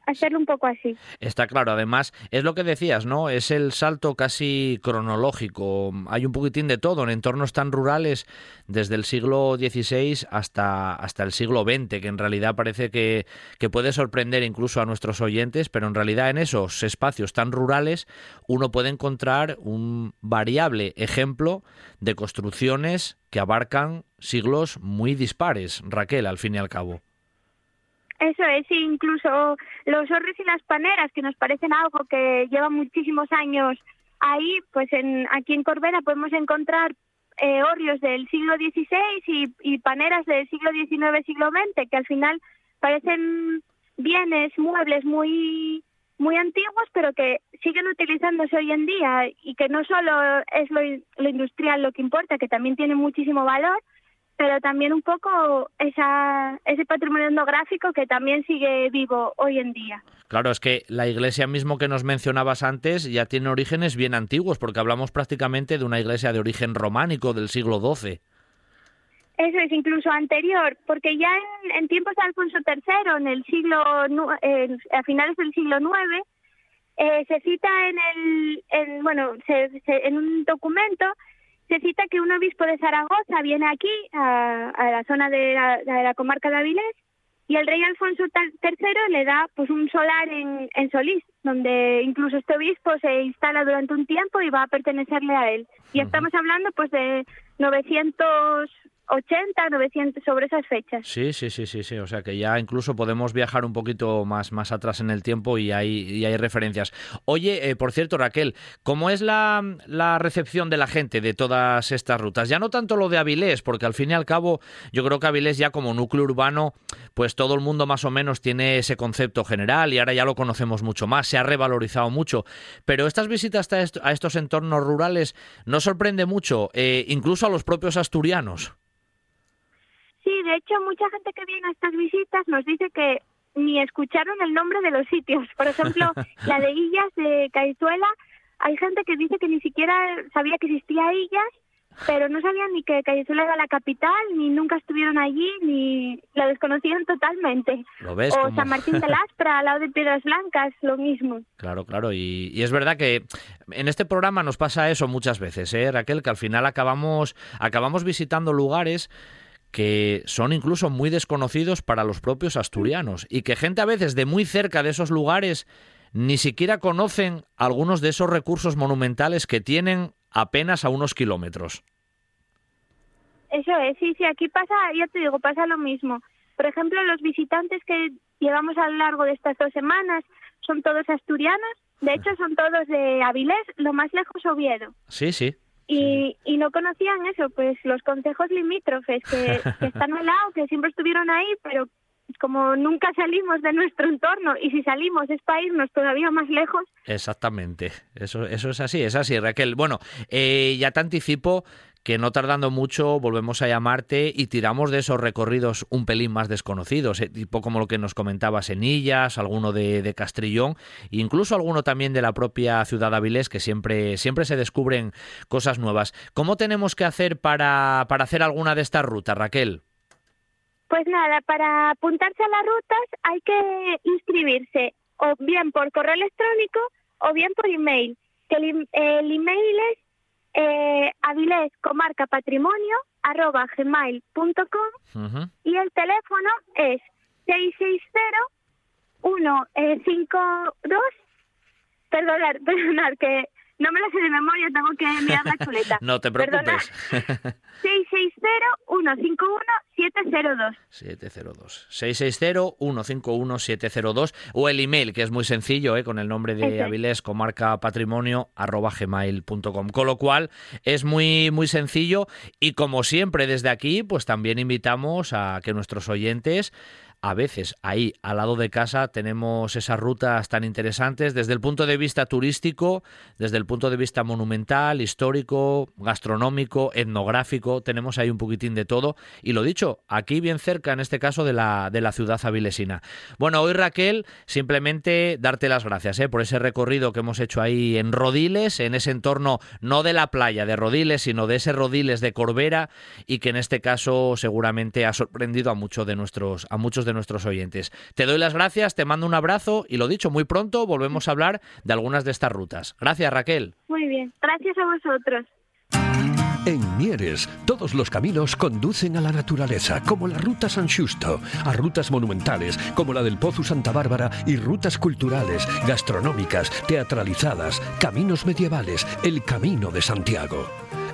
hacerlo un poco así. Está claro, además, es lo que decías, ¿no? Es el salto casi cronológico. Hay un poquitín de todo en entornos tan rurales desde el siglo XVI hasta, hasta el siglo XX, que en realidad parece que, que puede sorprender incluso a nuestros oyentes, pero en realidad en esos espacios tan rurales uno puede encontrar un variable ejemplo de construcciones que abarcan siglos muy dispares, Raquel, al fin y al cabo. Eso es, incluso los horres y las paneras, que nos parecen algo que lleva muchísimos años ahí, pues en, aquí en Corbera podemos encontrar eh, horrios del siglo XVI y, paneras del siglo XIX, siglo XX, que al final parecen bienes, muebles muy muy antiguos, pero que siguen utilizándose hoy en día y que no solo es lo industrial lo que importa, que también tiene muchísimo valor, pero también un poco esa, ese patrimonio etnográfico que también sigue vivo hoy en día. Claro, es que la iglesia mismo que nos mencionabas antes ya tiene orígenes bien antiguos, porque hablamos prácticamente de una iglesia de origen románico del siglo XII. Eso es incluso anterior, porque ya en, tiempos de Alfonso III, en el siglo, a finales del siglo IX, eh, se cita en el, en, bueno, en un documento se cita que un obispo de Zaragoza viene aquí, a, la zona de la, comarca de Avilés, y el rey Alfonso III le da pues un solar en, en Solís, donde incluso este obispo se instala durante un tiempo y va a pertenecerle a él. Y estamos hablando pues de 900 80, 900 sobre esas fechas. Sí, sí, sí, sí, sí. O sea que ya incluso podemos viajar un poquito más, más atrás en el tiempo y hay, y hay referencias. Oye, eh, por cierto, Raquel, ¿cómo es la, la, recepción de la gente de todas estas rutas? Ya no tanto lo de Avilés, porque al fin y al cabo yo creo que Avilés ya como núcleo urbano, pues todo el mundo más o menos tiene ese concepto general y ahora ya lo conocemos mucho más, se ha revalorizado mucho. Pero estas visitas a estos entornos rurales no sorprende mucho, eh, incluso a los propios asturianos. Sí, de hecho, mucha gente que viene a estas visitas nos dice que ni escucharon el nombre de los sitios. Por ejemplo, la de Illas de Caizuela, hay gente que dice que ni siquiera sabía que existía Illas pero no sabían ni que Callezuela era la capital, ni nunca estuvieron allí, ni lo desconocían totalmente. ¿Lo ves? O Como- San Martín de Laspra, al lado de Piedras Blancas, lo mismo. Claro, claro. Y, y es verdad que en este programa nos pasa eso muchas veces, ¿eh, Raquel? Que al final acabamos, acabamos visitando lugares que son incluso muy desconocidos para los propios asturianos y que gente a veces de muy cerca de esos lugares ni siquiera conocen algunos de esos recursos monumentales que tienen apenas a unos kilómetros. Eso es, sí, sí, aquí pasa, ya te digo, pasa lo mismo. Por ejemplo, los visitantes que llevamos a lo largo de estas dos semanas son todos asturianos, de hecho son todos de Avilés, lo más lejos Oviedo. Sí, sí. Y, y no conocían eso, pues los consejos limítrofes que, que están al lado, que siempre estuvieron ahí, pero como nunca salimos de nuestro entorno y si salimos es para irnos todavía más lejos, Exactamente, eso, eso es así, es así, Raquel. Bueno, eh, ya te anticipo que no tardando mucho volvemos a llamarte y tiramos de esos recorridos un pelín más desconocidos, eh, tipo como lo que nos comentaba Senillas, alguno de, de Castrillón, incluso alguno también de la propia ciudad Avilés, que siempre, siempre se descubren cosas nuevas. ¿Cómo tenemos que hacer para, para hacer alguna de estas rutas, Raquel? Pues nada, para apuntarse a las rutas hay que inscribirse o bien por correo electrónico o bien por email. El, el email es eh, avilescomarcapatrimonio arroba gmail.com y el teléfono es 660-152. Perdonad, perdonad, que no me lo sé de memoria, tengo que mirar la chuleta. No te preocupes. 660-151-702. 702. 660-151-702 o el email, que es muy sencillo, ¿eh? con el nombre de. Avilés, comarca patrimonio, arroba gmail.com. Con lo cual es muy, muy sencillo y como siempre desde aquí, pues también invitamos a que nuestros oyentes a veces ahí al lado de casa tenemos esas rutas tan interesantes desde el punto de vista turístico, desde el punto de vista monumental, histórico, gastronómico, etnográfico, tenemos ahí un poquitín de todo y lo dicho, aquí bien cerca en este caso de la, de la ciudad avilesina. Bueno, hoy Raquel, simplemente darte las gracias ¿eh? por ese recorrido que hemos hecho ahí en Rodiles, en ese entorno no de la playa de Rodiles, sino de ese Rodiles de Corbera y que en este caso seguramente ha sorprendido a muchos de nuestros a muchos de nuestros oyentes. Te doy las gracias, te mando un abrazo y lo dicho, muy pronto volvemos a hablar de algunas de estas rutas. Gracias, Raquel. Muy bien, gracias a vosotros. En Mieres, todos los caminos conducen a la naturaleza, como la Ruta San Justo, a rutas monumentales, como la del Pozo Santa Bárbara, y rutas culturales, gastronómicas, teatralizadas, caminos medievales, el Camino de Santiago.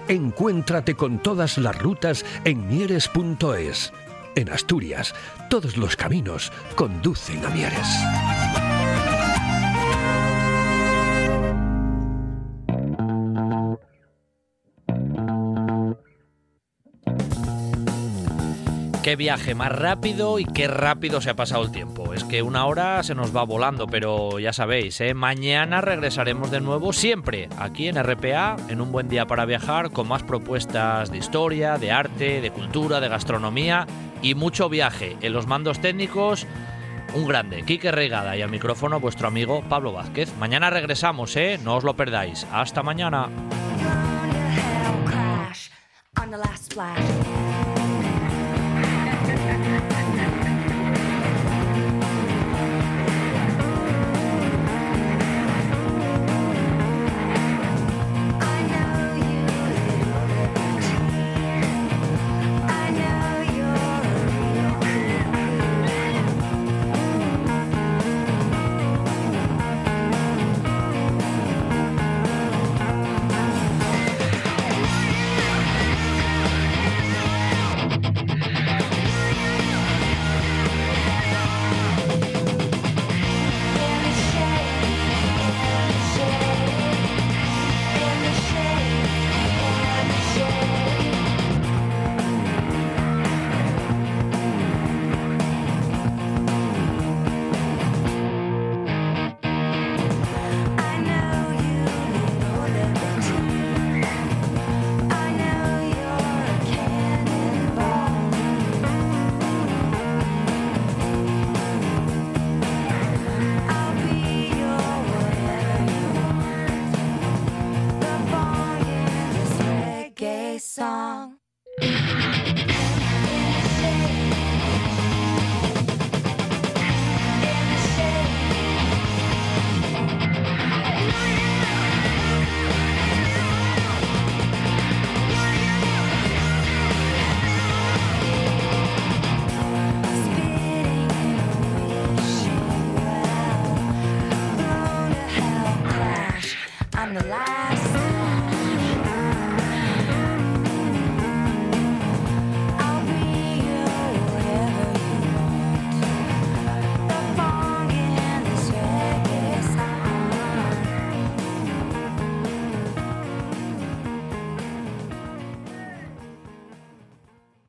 Encuéntrate con todas las rutas en mieres.es. En Asturias, todos los caminos conducen a Mieres. Qué viaje más rápido y qué rápido se ha pasado el tiempo. Es que una hora se nos va volando, pero ya sabéis, ¿eh? mañana regresaremos de nuevo siempre aquí en RPA, en un buen día para viajar, con más propuestas de historia, de arte, de cultura, de gastronomía y mucho viaje. En los mandos técnicos, un grande, Quique Regada y al micrófono vuestro amigo Pablo Vázquez. Mañana regresamos, ¿eh? No os lo perdáis. Hasta mañana.